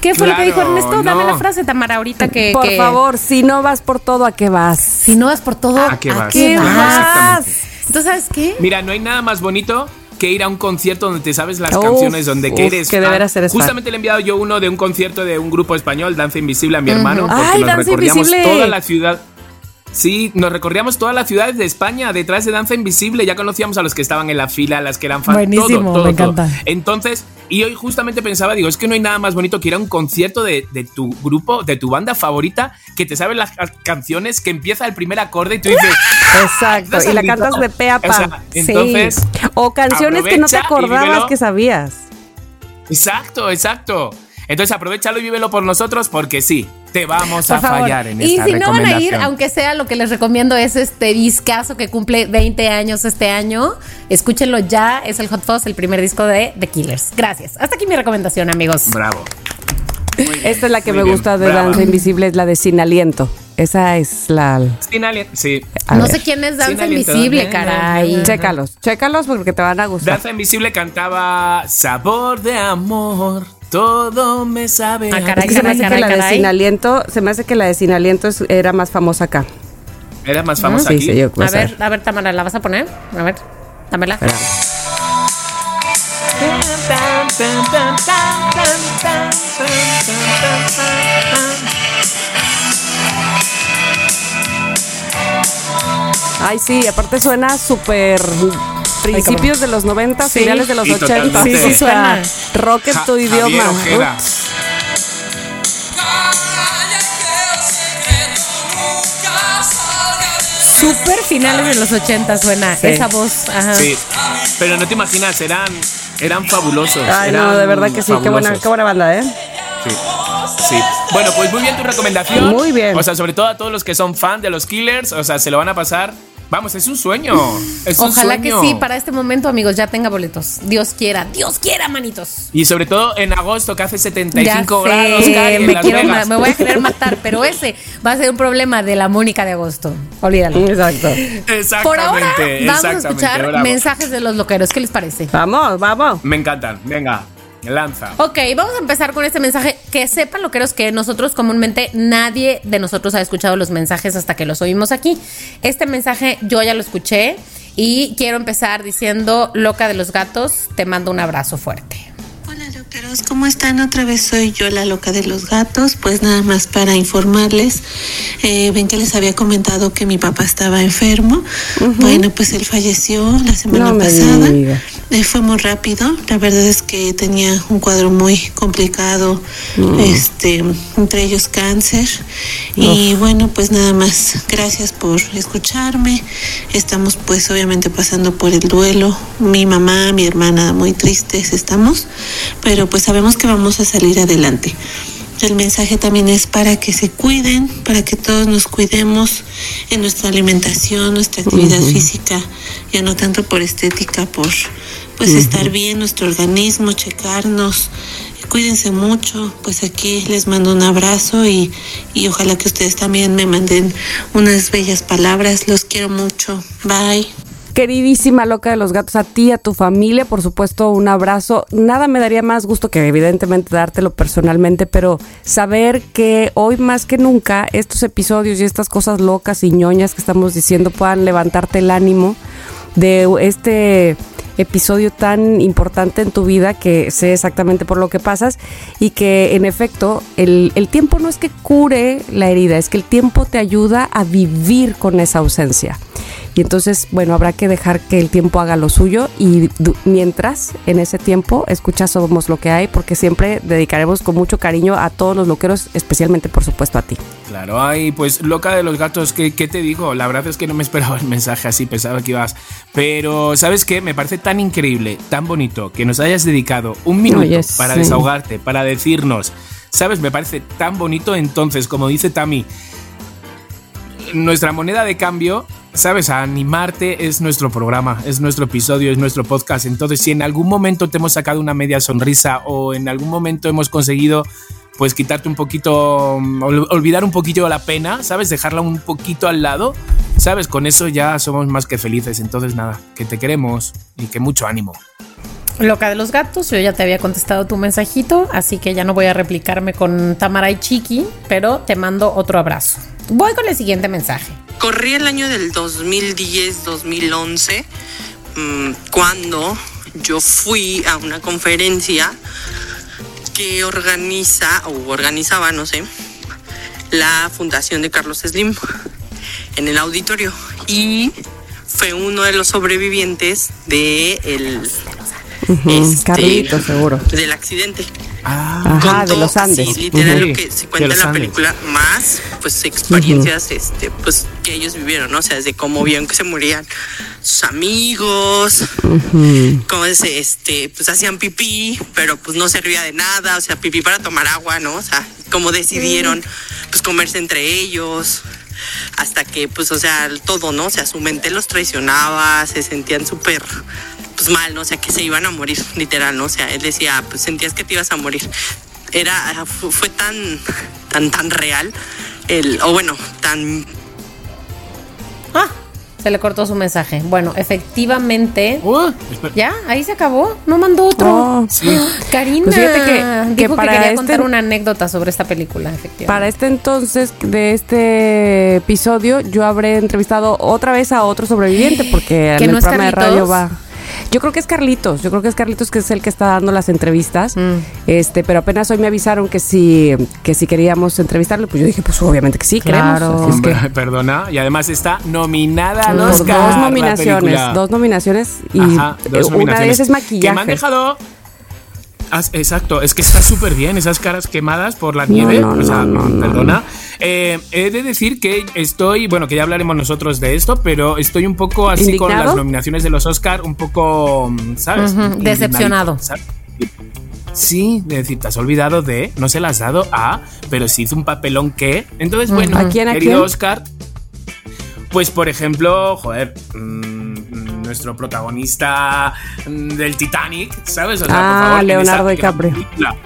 ¿Qué fue lo que dijo Ernesto? Dame la frase, Tamara, ahorita que. Por favor, si no vas por todo, ¿a qué vas? Si no vas por todo, ¿a qué vas? ¿Tú sabes qué? Mira, no hay nada más bonito que ir a un concierto donde te sabes las canciones, donde quieres. Que deberá ser Justamente le he enviado yo uno de un concierto de un grupo español, Danza Invisible, a mi hermano, porque Ay, nos recorríamos toda la ciudad. Sí, nos recorríamos todas las ciudades de España detrás de Danza Invisible. Ya conocíamos a los que estaban en la fila, a las que eran fans. Buenísimo, todo, me encanta. Entonces, y hoy justamente pensaba, digo, es que no hay nada más bonito que ir a un concierto de, tu grupo, de tu banda favorita, que te saben las canciones, que empieza el primer acorde y tú dices. Exacto, y la cantas de pe a pa. entonces. O canciones que no te acordabas que sabías. Exacto, exacto. Entonces aprovechalo y vívelo por nosotros porque sí, te vamos a fallar en esta Y si no van a ir, aunque sea lo que les recomiendo es este discazo que cumple 20 años este año, escúchenlo ya, es el Hot Fuzz, el primer disco de The Killers. Gracias. Hasta aquí mi recomendación, amigos. Bravo. Esta es la que me gusta de Danza Invisible, es la de Sin Aliento. Esa es la. Sin aliento, sí. no sé quién es Danza Invisible, caray. Chécalos, chécalos porque te van a gustar. Danza Invisible cantaba Sabor de Amor. Todo me sabe. Ah, caray, se me hace que la de sin aliento, se me hace que la de sin aliento era más famosa acá. ¿Era más famosa aquí? Sí, yo, a, ver, a ver, Tamara, ¿la vas a poner? A ver, dámela. Ay, sí, aparte suena súper principios de los 90, finales de los 80. Sí, sí, suena. Rock en tu idioma. Super finales de los 80 suena esa voz. Sí, pero no te imaginas, eran, eran fabulosos. Ay, no, de verdad que sí, qué buena, qué buena banda, ¿eh? Sí. Sí. Bueno, pues muy bien tu recomendación. Muy bien. O sea, sobre todo a todos los que son fan de los Killers, o sea, se lo van a pasar Vamos, es un sueño. Ojalá que sí, para este momento, amigos, ya tenga boletos. Dios quiera, Dios quiera, manitos. Y sobre todo en agosto, que hace 75 grados. me, me voy a querer matar, pero ese va a ser un problema de la Mónica de agosto. Olvídalo. Exacto. Exactamente. Por ahora, vamos a escuchar mensajes de los loqueros. ¿Qué les parece? Vamos, vamos. Me encantan. Venga. Lanza. Ok, vamos a empezar con este mensaje. Que sepan lo que es que nosotros comúnmente nadie de nosotros ha escuchado los mensajes hasta que los oímos aquí. Este mensaje yo ya lo escuché y quiero empezar diciendo, loca de los gatos, te mando un abrazo fuerte. Hola loqueros, ¿cómo están? Otra vez soy yo la loca de los gatos. Pues nada más para informarles, eh, ven que les había comentado que mi papá estaba enfermo. Bueno, pues él falleció la semana pasada. Eh, fue muy rápido. La verdad es que tenía un cuadro muy complicado, este, entre ellos cáncer. Y bueno, pues nada más. Gracias por escucharme. Estamos pues obviamente pasando por el duelo. Mi mamá, mi hermana, muy tristes estamos pero pues sabemos que vamos a salir adelante. El mensaje también es para que se cuiden, para que todos nos cuidemos en nuestra alimentación, nuestra actividad física, ya no tanto por estética, por pues estar bien nuestro organismo, checarnos. Cuídense mucho, pues aquí les mando un abrazo y, y ojalá que ustedes también me manden unas bellas palabras. Los quiero mucho. Bye. Queridísima loca de los gatos, a ti, a tu familia, por supuesto, un abrazo. Nada me daría más gusto que evidentemente dártelo personalmente, pero saber que hoy más que nunca estos episodios y estas cosas locas y ñoñas que estamos diciendo puedan levantarte el ánimo de este episodio tan importante en tu vida que sé exactamente por lo que pasas y que en efecto el, el, tiempo no es que cure la herida, es que el tiempo te ayuda a vivir con esa ausencia. Y entonces, bueno, habrá que dejar que el tiempo haga lo suyo y mientras, en ese tiempo, escucha Somos lo que hay, porque siempre dedicaremos con mucho cariño a todos los loqueros, especialmente, por supuesto, a ti. Claro, ay, pues loca de los gatos, ¿qué, ¿qué, te digo? La verdad es que no me esperaba el mensaje así, pensaba que ibas. Pero, ¿sabes qué? Me parece tan increíble, tan bonito, que nos hayas dedicado un minuto para desahogarte, para decirnos ¿Sabes? Me parece tan bonito. Entonces, como dice Tami, nuestra moneda de cambio, ¿sabes? Animarte es nuestro programa, es nuestro episodio, es nuestro podcast. Entonces, si en algún momento te hemos sacado una media sonrisa o en algún momento hemos conseguido pues quitarte un poquito, olvidar un poquito la pena, ¿sabes? Dejarla un poquito al lado, ¿sabes? Con eso ya somos más que felices. Entonces, nada, que te queremos y que mucho ánimo. Loca de los gatos, yo ya te había contestado tu mensajito, así que ya no voy a replicarme con Tamara y Chiqui, pero te mando otro abrazo. Voy con el siguiente mensaje. Corrí el año del 2010-2011 mm, cuando yo fui a una conferencia que organiza o organizaba, no sé, la fundación de Carlos Slim en el auditorio y fue uno de los sobrevivientes de el este, Carlito, seguro. Del accidente. Ah, Ajá, de los Andes. Sí, literal lo que se cuenta en la película, más pues experiencias este, pues, que ellos vivieron, ¿no? O sea, desde cómo vieron que se morían sus amigos, cómo se, este, pues hacían pipí, pero pues no servía de nada, o sea, pipí para tomar agua, ¿no? O sea, cómo decidieron pues comerse entre ellos, hasta que pues, o sea, todo, ¿no? O sea, su mente los traicionaba, se sentían súper pues mal, ¿no? O sea, que se iban a morir, literal, ¿no? O sea, él decía, pues sentías que te ibas a morir. Era, fue tan, tan, tan real, el, o bueno, tan... Ah, se le cortó su mensaje. Bueno, efectivamente. Uh, ya, ahí se acabó. No mandó otro. Oh, sí. Karina. Pues fíjate que- que dijo para que quería este- contar una anécdota sobre esta película, efectivamente. Para este entonces de este episodio, yo habré entrevistado otra vez a otro sobreviviente porque ¿Que en no el es programa de radio va. Yo creo que es Carlitos, yo creo que es Carlitos que es el que está dando las entrevistas. Mm. Este, pero apenas hoy me avisaron que si que si queríamos entrevistarlo, pues yo dije, pues obviamente que sí, Claro. queremos. Así es que Hombre, Perdona, y además está nominada al Oscar. dos nominaciones, dos nominaciones y Ajá, dos una de ellas es Que me han maquillaje. dejado. Exacto, es que está súper bien esas caras quemadas por la nieve. no, o sea, no, no, perdona. Eh, he de decir que estoy, bueno, que ya hablaremos nosotros de esto, pero estoy un poco así con las nominaciones de los Oscar, un poco, ¿sabes? Ujú, Indignadito, decepcionado. ¿sabes? Sí, de decir, te has olvidado de, no se las has dado a, pero sí hizo un papelón que. Entonces, bueno, ¿A quién, a querido quién? Oscar, pues por ejemplo, joder, mm, nuestro protagonista mm, del Titanic, ¿sabes? O sea, Ah, por favor, Leonardo DiCaprio. película,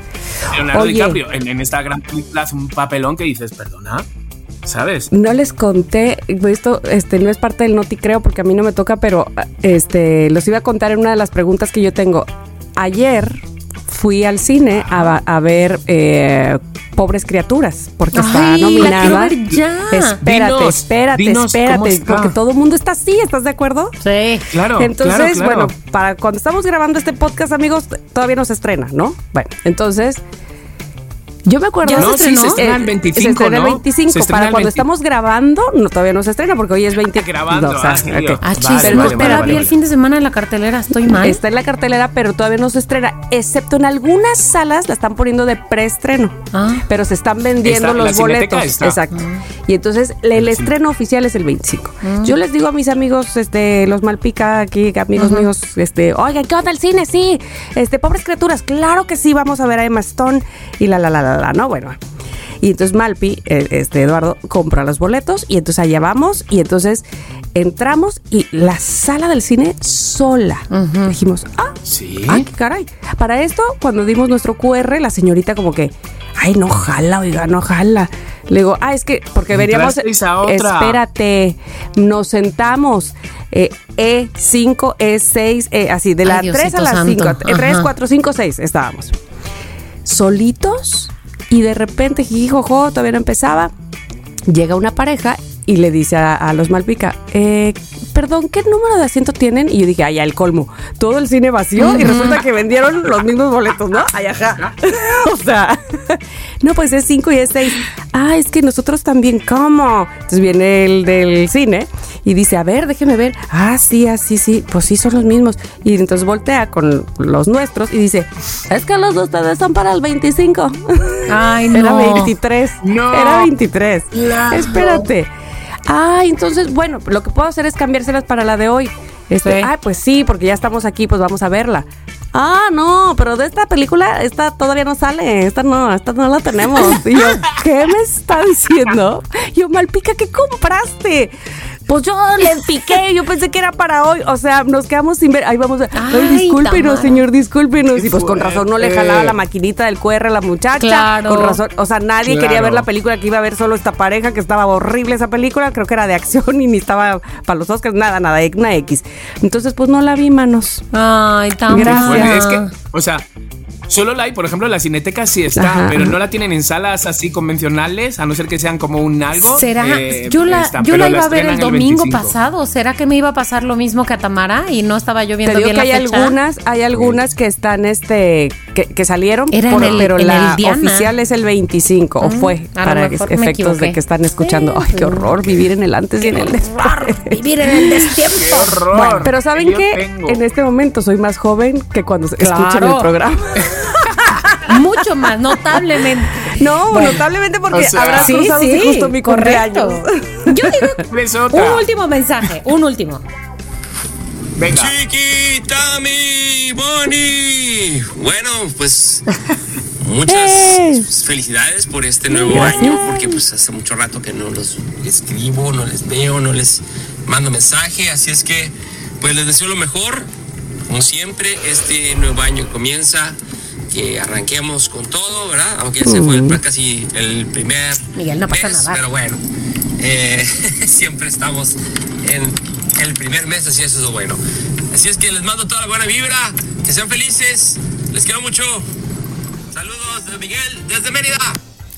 Leonardo Oye. DiCaprio, en, en esta gran película hace un papelón que dices, perdona, ¿sabes? No les conté, esto este, no es parte del Noti creo porque a mí no me toca, pero este los iba a contar en una de las preguntas que yo tengo. Ayer fui al cine a, a ver eh, Pobres Criaturas porque está Ay, la nominada. quiero ver ya. Espérate, Dinos, espérate, dinos espérate, está. porque todo el mundo está así, ¿estás de acuerdo? Sí. Claro. Entonces, claro, claro. bueno, para cuando estamos grabando este podcast, amigos, todavía no se estrena, ¿no? Bueno, entonces, yo me acuerdo. ¿Ya se No, sí, se estrena el Eh, 25, Se estrena el ¿no? 25. Se estrena para cuando 20. estamos grabando, no, todavía no se estrena porque hoy es 20. grabando, No, o sea, ah, sí, ok. yo- Ah, chis, Vale, no vale, espera, vale, vi vale. el fin de semana en la cartelera, estoy mal. Está en la cartelera, pero todavía no se estrena, excepto en algunas salas la están poniendo de preestreno. Ah. Pero se están vendiendo Está, en la los boletos. está. Exacto. Y entonces el estreno oficial es el 25. Yo les digo a mis amigos, este, los Malpica aquí, amigos míos, este, oigan, ¿qué onda el cine? Sí, este, pobres criaturas, claro que sí, vamos a ver a Emma Stone y la la la la la, ¿no? Bueno. Y entonces Malpi, eh, este Eduardo, compra los boletos y entonces allá vamos y entonces entramos y la sala del cine sola. Dijimos, ah, Sí. Ah, qué caray. Para esto, cuando dimos nuestro QR, la señorita como que, ay, no jala, oiga, no jala. Le digo, ah, es que, porque otra. Espérate, nos sentamos. eh, E5, E6, eh, así, de la Ay, 3 a Diosito la santo. 5. 3, Ajá. 4, 5, 6 estábamos. Solitos y de repente, jijijojo, todavía no empezaba. Llega una pareja y le dice a, a los Malpica, eh, perdón, ¿qué número de asiento tienen? Y yo dije, ay, ya, el colmo. Todo el cine vacío y resulta que vendieron los mismos boletos, ¿no? Ay, ajá. *laughs* o sea, no, pues es 5 y es 6. Ah, es que nosotros también, ¿cómo? Entonces viene el del cine y dice, a ver, déjeme ver. Ah, sí, así, sí, pues sí, son los mismos. Y entonces voltea con los nuestros y dice, es que los de ustedes son para el 25. Ay, *laughs* Era no. 23. No. Era 23. Claro. Espérate. Ah, entonces, bueno, lo que puedo hacer es cambiárselas para la de hoy. Este, Sí. Ah, pues sí, porque ya estamos aquí, pues vamos a verla. Ah, no, pero de esta película, esta todavía no sale, esta no, esta no la tenemos. Y yo, ¿qué me está diciendo? Yo, Malpica, ¿qué compraste? Pues yo le piqué, yo pensé que era para hoy. O sea, nos quedamos sin ver. Ahí vamos a. Ay, Ay, discúlpenos, señor, discúlpenos. Y pues con razón no le fuerte. jalaba la maquinita del QR a la muchacha. Claro. Con razón. O sea, nadie quería ver la película que iba a ver solo esta pareja, que estaba horrible esa película. Creo que era de acción y ni estaba para los Oscars, nada, nada, una X. Entonces, pues no la vi, manos. Ay, tan Gracias. Bueno, es que, o sea, solo la hay, por ejemplo, la cineteca sí está, Ajá. pero no la tienen en salas así convencionales, a no ser que sean como un algo. ¿Será? eh, yo la, está, yo la iba a ver el domingo 25. pasado. ¿Será que me iba a pasar lo mismo que a Tamara y no estaba yo Te viendo digo bien que la hay fecha? algunas, hay algunas que están, este, que, que salieron, Era en el- pero en la el oficial es el 25, o Mm, fue, a para efectos de que están escuchando. Ay, qué horror vivir en el antes y en el después. Vivir en el destiempo. ¡Qué horror! Bueno, pero ¿saben qué? En este momento soy más joven que cuando escuchan Claro. el programa. *laughs* Mucho más, notablemente. No, notablemente porque O sea- habrá Sí, cruzado sí, justo mi correcto. cumpleaños. Yo digo *laughs* un último mensaje, un último. Venga. Chiquita mi Bonnie. Bueno, pues muchas ¡Eh! felicidades por este nuevo Gracias. año, porque pues hace mucho rato que no los escribo, no les veo, no les mando mensaje, así es que pues les deseo lo mejor. Como siempre, este nuevo año comienza, que arranquemos con todo, ¿verdad? Aunque ese fue el- casi el primer Miguel, no pasa mes, nada. pero bueno, eh, *laughs* siempre estamos en el primer mes, así eso es lo bueno. Así es que les mando toda la buena vibra, que sean felices, les quiero mucho. Saludos de Miguel desde Mérida.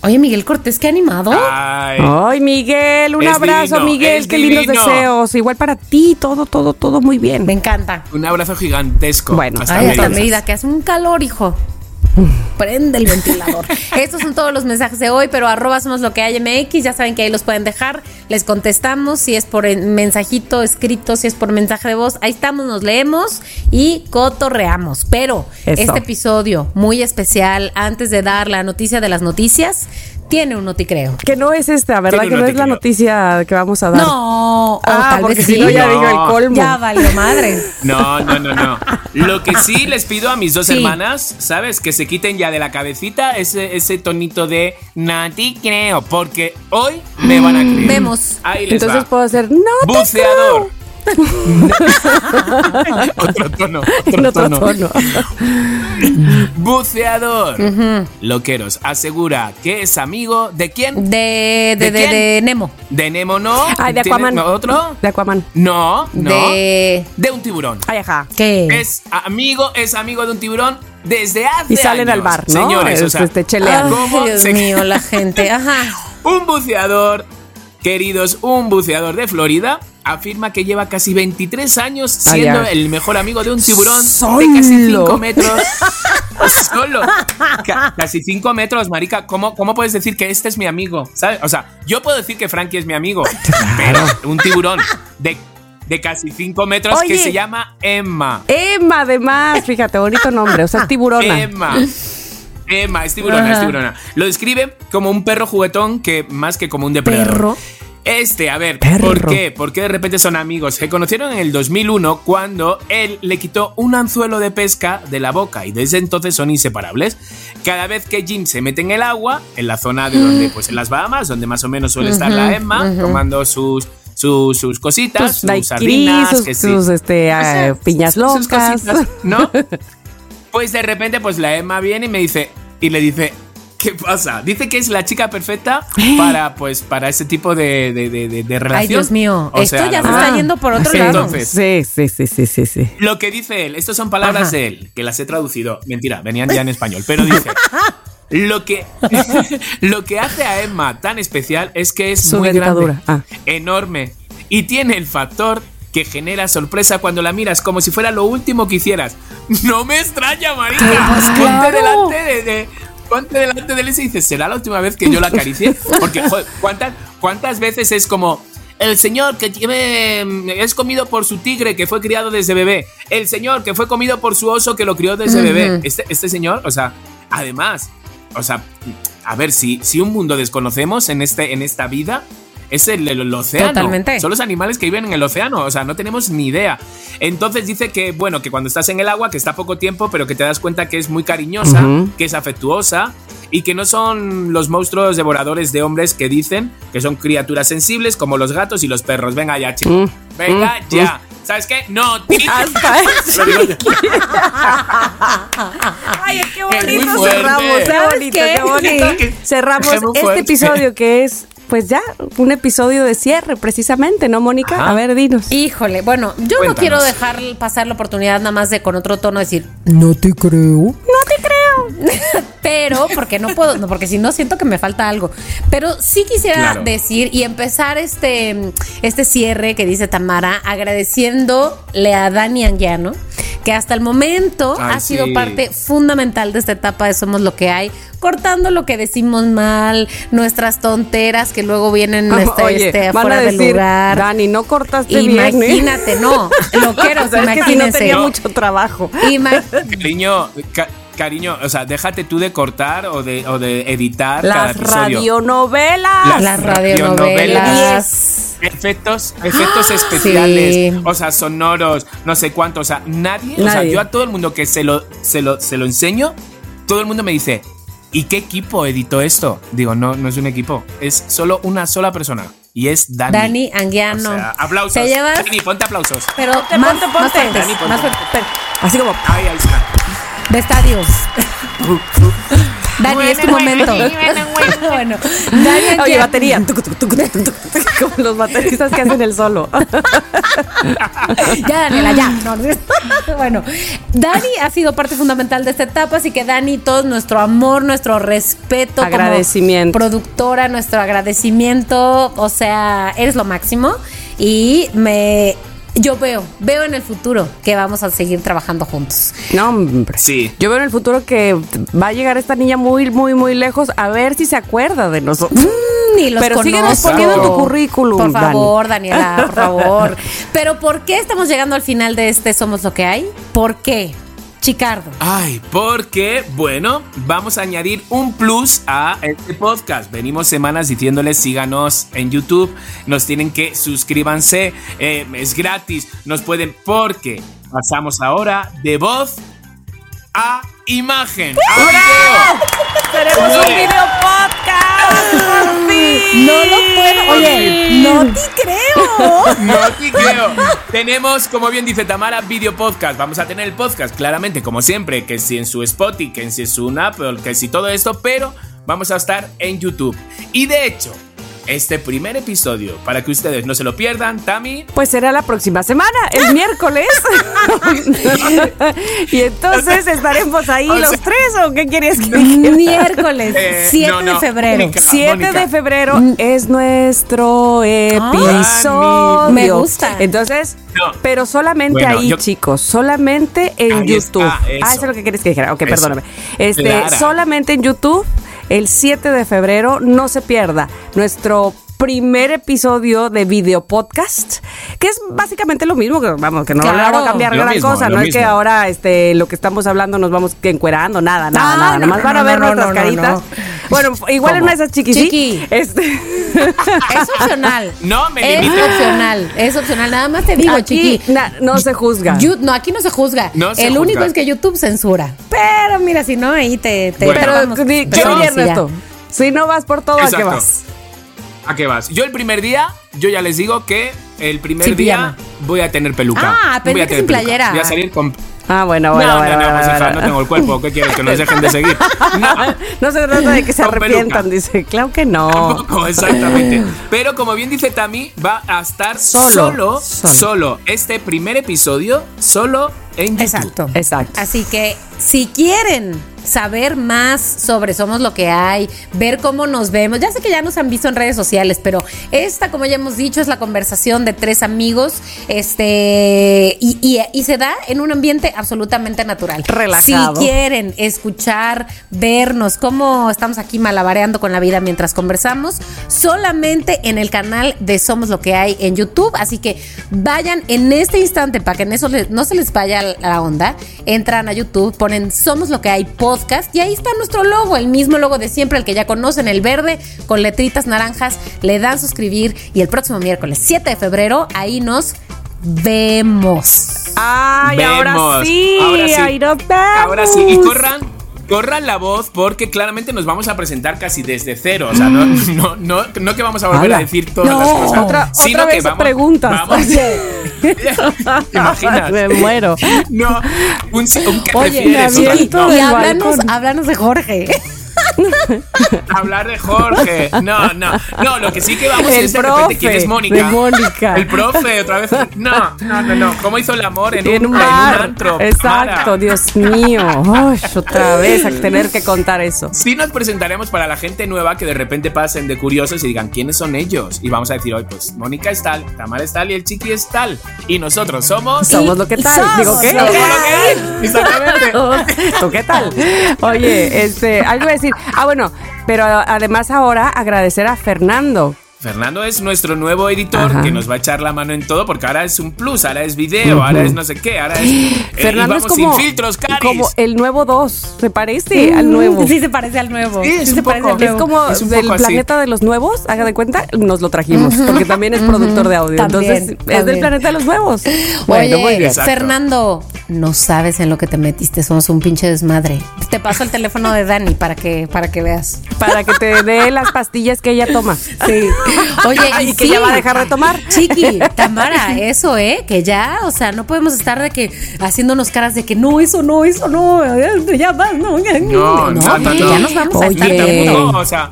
Oye, Miguel Cortés, qué animado. Ay. Ay, Miguel, un abrazo, divino, Miguel, qué lindos divino. deseos. Igual para ti, todo, todo, todo muy bien. Me encanta. Un abrazo gigantesco. Bueno, hasta Ay, hasta Mérida. Mérida, que hace un calor, hijo. Prende el ventilador. *laughs* Estos son todos los mensajes de hoy, pero arroba somos lo que hay MX. Ya saben que ahí los pueden dejar. Les contestamos si es por en- mensajito escrito, si es por mensaje de voz. Ahí estamos, nos leemos y cotorreamos. Pero Eso. este episodio muy especial, antes de dar la noticia de las noticias, tiene un noticreo. Que no es esta, ¿verdad? Que no es la noticia que vamos a dar. No, Ah, tal porque vez si no ya No. digo el colmo. Ya valió madre. *laughs* No, no, no, no. Lo que sí *laughs* les pido a mis dos Sí. hermanas, ¿sabes? Que se quiten ya de la cabecita ese, ese tonito de Nati creo, porque hoy me van a creer. Vemos. Ahí les Entonces va. puedo hacer, no Buceador. *laughs* otro tono, otro, creo. En otro tono. tono. Buceador. Loqueros asegura que es amigo de quién? De, de, ¿De de, quién? de Nemo. De Nemo, ¿no? Ay, de ¿Tiene Aquaman. ¿Otro? De Aquaman. No, no. De. De un tiburón. Ay, ajá. ¿Qué? Es amigo, es amigo de un tiburón desde hace Y salen años. al bar, ¿no? Señores, o sea, este, chelean. Ay, ¿cómo Dios se- mío, la *laughs* gente. Ajá. Un buceador, queridos, un buceador de Florida afirma que lleva casi 23 años Ay, siendo el mejor amigo de un tiburón Solo. de casi 5 metros. *laughs* Solo. *laughs* Ca- casi 5 metros, marica. ¿Cómo, ¿Cómo puedes decir que este es mi amigo? ¿Sabes? O sea, yo puedo decir que Frankie es mi amigo, *laughs* pero un tiburón de, de casi 5 metros que se llama Emma. Emma, además, fíjate, bonito nombre. O sea, tiburona. Emma. Emma, es tiburona, es tiburona. Lo describe como un perro juguetón que más que como un depredador. Perro. Este, a ver, Perro. ¿por qué? ¿Por qué de repente son amigos? Se conocieron en el 2001 cuando él le quitó un anzuelo de pesca de la boca y desde entonces son inseparables. Cada vez que Jim se mete en el agua, en la zona de donde, pues en las Bahamas, donde más o menos suele estar la Emma, tomando sus, sus, sus cositas, Sus sus sardinas, sus, que sí. sus, este, ah, Sus- piñas sus locas. cositas, ¿No? *laughs* Pues de repente, pues la Emma viene y me dice, y le dice, ¿qué pasa? Dice que es la chica perfecta para, pues, para ese tipo de, de, de, de- de relación. Ay, Dios mío. O Esto sea, ya se está yendo por otro Sí, lado. Entonces- sí, sí, sí, sí, sí, sí. Lo que dice él, estas son palabras Ajá. de él, que las he traducido. Mentira, venían ya en español, pero dice. *laughs* Lo que, *laughs* lo que hace a Emma tan especial es que es Su muy grande, ah. enorme y tiene el factor que genera sorpresa cuando la miras como si fuera lo último que hicieras. *laughs* No me extraña, marica. Pues Ponte claro. delante de, de- ponte delante de él y dices, ¿será la última vez que yo la acaricie? *laughs* Porque, joder, ¿cuántas, cuántas veces es como el señor que tiene, es comido por su tigre que fue criado desde bebé. El señor que fue comido por su oso que lo crió desde bebé. Este, este señor, o sea, además, o sea, a ver, si, si un mundo desconocemos en, este, en esta vida, es el, el- el océano. Totalmente. Son los animales que viven en el océano, o sea, no tenemos ni idea. Entonces dice que, bueno, que cuando estás en el agua, que está poco tiempo, pero que te das cuenta que es muy cariñosa, que es afectuosa y que no son los monstruos devoradores de hombres que dicen que son criaturas sensibles como los gatos y los perros. Venga ya, chicos. Venga ya. ¿Sabes qué? No. *laughs* Hasta. *laughs* Ay, qué bonito cerramos, qué ¿Sabes bonito, qué? bonito. Cerramos este episodio que es, pues ya, un episodio de cierre, precisamente, ¿no, Mónica? Ajá. A ver, dinos. Híjole, bueno, yo no quiero dejar pasar la oportunidad nada más de con otro tono decir, no te creo. No te creo. *laughs* Pero, porque no puedo, no, porque si no siento que me falta algo. Pero sí quisiera Claro. decir y empezar este, este cierre que dice Tamara, agradeciéndole a Dani Anguiano, que hasta el momento Ay, ha sido sí. parte fundamental de esta etapa de Somos lo que hay, cortando lo que decimos mal, nuestras tonteras que luego vienen este, Oye, este, van fuera a de decir, lugar. Dani, no cortaste bien, ¿eh? Imagínate, no, lo *laughs* quiero, O sea, es que si no imagínense. tenía No. mucho trabajo. Ima- Cariño, ca- cariño, o sea, déjate tú de cortar o de, o de editar cada Las episodio. radionovelas. Las radionovelas. Efectos, efectos especiales, sí. o sea, sonoros, no sé cuánto, o sea, nadie, o sea, Nadie. yo a todo el mundo que se lo, se lo, se lo enseño, todo el mundo me dice, ¿y qué equipo editó esto? Digo, no, no es un equipo, es solo una sola persona y es Dani. Dani Anguiano. O sea, aplausos. Se lleva, Dani, ponte aplausos. pero Ponte, más, ponte, más ponte. fuertes, Dani, ponte. más fuertes. Así como, Ay, ahí está. De estadios. Dani, es tu momento. *laughs* bueno, Dani oye, batería. Como los bateristas que hacen el solo. ya, Daniela, ya. No, no. *laughs* bueno, Dani ha sido parte fundamental de esta etapa, así que Dani, todo nuestro amor, nuestro respeto, como Agradecimiento. productora, nuestro agradecimiento, o sea, eres lo máximo y me yo veo, veo en el futuro que vamos a seguir trabajando juntos. No, hombre. Sí. Yo veo en el futuro que va a llegar esta niña muy, muy, muy lejos a ver si se acuerda de nosotros. Ni los Pero síguenos poniendo tu currículum, Por Dani. favor, Daniela, por *laughs* favor. Pero ¿por qué estamos llegando al final de este Somos lo que hay? ¿Por qué? Chicardo. Ay, porque, bueno, vamos a añadir un plus a este podcast. Venimos semanas diciéndoles síganos en YouTube, nos tienen que suscríbanse, eh, es gratis, nos pueden, porque pasamos ahora de voz a imagen. ¡Tenemos un video podcast! ¡Por fin! No lo puedo. Oye, no te creo. No te creo. Tenemos, como bien dice Tamara, video podcast. Vamos a tener el podcast, claramente, como siempre, que si en su Spotify, que si en su Apple, que si todo esto, pero vamos a estar en YouTube. Y de hecho, este primer episodio, para que ustedes no se lo pierdan, Tami. Pues será la próxima semana, el *laughs* miércoles. *laughs* y entonces estaremos ahí O los sea- tres, ¿o qué quieres que dijera? Miércoles, Eh, 7 no, de febrero. Mónica. 7 Mónica. de febrero es nuestro episodio. me gusta. Entonces, No. pero solamente Bueno, ahí, yo- chicos, solamente en YouTube. está, ah, eso. eso es lo que quieres que dijera. Ok, Eso. perdóname. Este, Clara. solamente en YouTube, el 7 de febrero, no se pierda nuestro primer episodio de video podcast, que es básicamente lo mismo, que vamos, que no le vamos a cambiar gran mismo, cosa, no es que ahora este lo que estamos hablando nos vamos encuerando, nada, nada, Ah, nada, no, nomás no, van a no, ver no, nuestras caritas. No. Bueno, igual en ¿Cómo? una de esas chiqui, sí. Chiqui. Este, *laughs* Es opcional. No me Es opcional. Es opcional. Nada más te digo, aquí chiqui. na- no se juzga. No, aquí no se juzga. No se El juzga. único es que YouTube censura. Pero mira, si no, ahí te. te Bueno. Pero vamos- di- te ¿qué vamos diría y ya. Ernesto? Si no vas por todo, ¿a qué vas? ¿A qué vas? Yo el primer día, yo ya les digo que el primer Sin día pijama. voy a tener peluca. Ah, pensé voy a que tener sin peluca. playera. Voy a salir con. Ah, bueno, bueno, no, bueno. no, no, bueno, pues, hija, bueno. no tengo el cuerpo. ¿Qué quieres? Que nos *laughs* dejen de seguir. No. No se trata de que se arrepientan, peluca. dice. Claro que no. Tampoco, exactamente. Pero como bien dice Tami, va a estar Solo, solo, solo. solo, este primer episodio, solo en YouTube. Exacto. Exacto. Así que si quieren saber más sobre Somos lo que hay, ver cómo nos vemos, ya sé que ya nos han visto en redes sociales, pero esta, como ya hemos dicho, es la conversación de tres amigos, este, y, y- y se da en un ambiente absolutamente natural. Relajado. Si quieren escuchar, vernos, cómo estamos aquí malabareando con la vida mientras conversamos, solamente en el canal de Somos lo que hay en YouTube. Así que vayan en este instante para que en eso no se les vaya la onda. Entran a YouTube, ponen Somos lo que hay podcast y ahí está nuestro logo, el mismo logo de siempre, el que ya conocen, el verde con letritas naranjas. Le dan suscribir y el próximo miércoles 7 de febrero ahí nos vemos. Ay, ahora sí, Ahora sí. ahí nos vemos. Ahora sí, y corran, corran la voz porque claramente nos vamos a presentar casi desde cero. O sea, no, *laughs* no, no, no que vamos a volver Ala. a decir todas No, las cosas. otra- sino otra que vez vamos, preguntas. Vamos. *laughs* *laughs* Me muero. No, un, un que Oye, prefieres, me y háblanos, háblanos de Jorge. *laughs* hablar de Jorge. No, no, no, lo que sí que vamos El es de profe repente quién es Mónica. de Mónica. El profe, otra vez. No, no, no, no. ¿Cómo hizo el amor en, En un, un bar. en un antro? Exacto, Mara. Dios mío. Ay, otra vez a tener que contar eso. Sí nos presentaremos para la gente nueva que de repente pasen de curiosos y digan quiénes son ellos. Y vamos a decir hoy, pues Mónica es tal, Tamara es tal y el chiqui es tal. Y nosotros somos... Somos lo que tal. somos Digo, ¿qué? lo que Somos *laughs* *laughs* lo que es. Exactamente. ¿Tú qué tal? Oye, este, algo a decir. Ah, bueno, pero además ahora agradecer a Fernando. Fernando es nuestro nuevo editor Ajá. que nos va a echar la mano en todo porque ahora es un plus, ahora es video, ahora es no sé qué, ahora es... eh, Fernando y es vamos como, sin filtros, Caris. como el nuevo 2. ¿Se parece al nuevo? Mm, Sí, se parece al nuevo. Sí, es se un parece poco. al Es nuevo. como Es un del así. planeta de los nuevos, haga de cuenta, nos lo trajimos, porque también es productor de audio. También, Entonces, es del planeta de los nuevos. Oye, Bueno, muy bien. Fernando, no sabes en lo que te metiste, somos un pinche desmadre. Te paso el teléfono de Dani para que, para que veas. Para que te dé las pastillas que ella toma. Sí. *laughs* Oye, Y que ya va a dejar de tomar. Chiqui, Tamara, eso, ¿eh? Que ya, o sea, no podemos estar de que haciéndonos caras de que no, eso no, eso no, ya vas, no, ya, No, no, no, ya no. nos vamos a estar. Tampoco, o sea,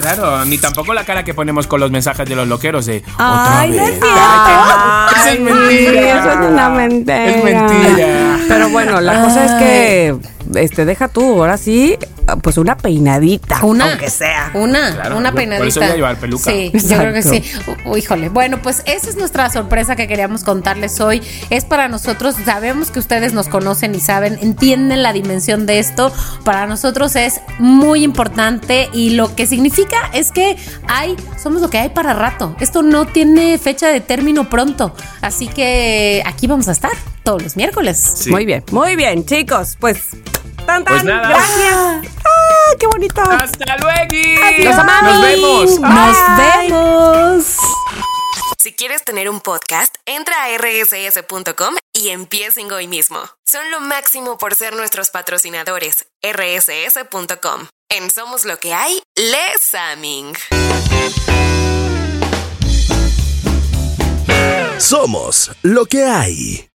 claro, ni tampoco la cara que ponemos con los mensajes de los loqueros de Ay, otra no vez. cierto. Ay, es mentira. Eso es una mentira. Es mentira. Pero bueno, la cosa es que, este, deja tú, ahora sí, pues una peinadita. Una, Aunque sea. Una, Claro, una por peinadita. eso voy a llevar peluca. Sí, yo creo que sí. Híjole. Bueno, pues esa es nuestra sorpresa que queríamos contarles hoy. Es para nosotros, sabemos que ustedes nos conocen y saben, entienden la dimensión de esto. Para nosotros es muy importante y lo que significa es que hay, somos lo que hay para rato. Esto no tiene fecha de término pronto. Así que aquí vamos a estar todos los miércoles. Sí. Muy bien, muy bien, chicos. Pues, tan, tan, Pues nada. gracias. ¡Ah, qué bonito! ¡Hasta luego! Los amamos. ¡Nos vemos! Nos vemos. Si quieres tener un podcast, entra a rss.com y empiecen hoy mismo. Son lo máximo por ser nuestros patrocinadores. rss.com. En Somos lo que hay, Les Aming. Somos lo que hay.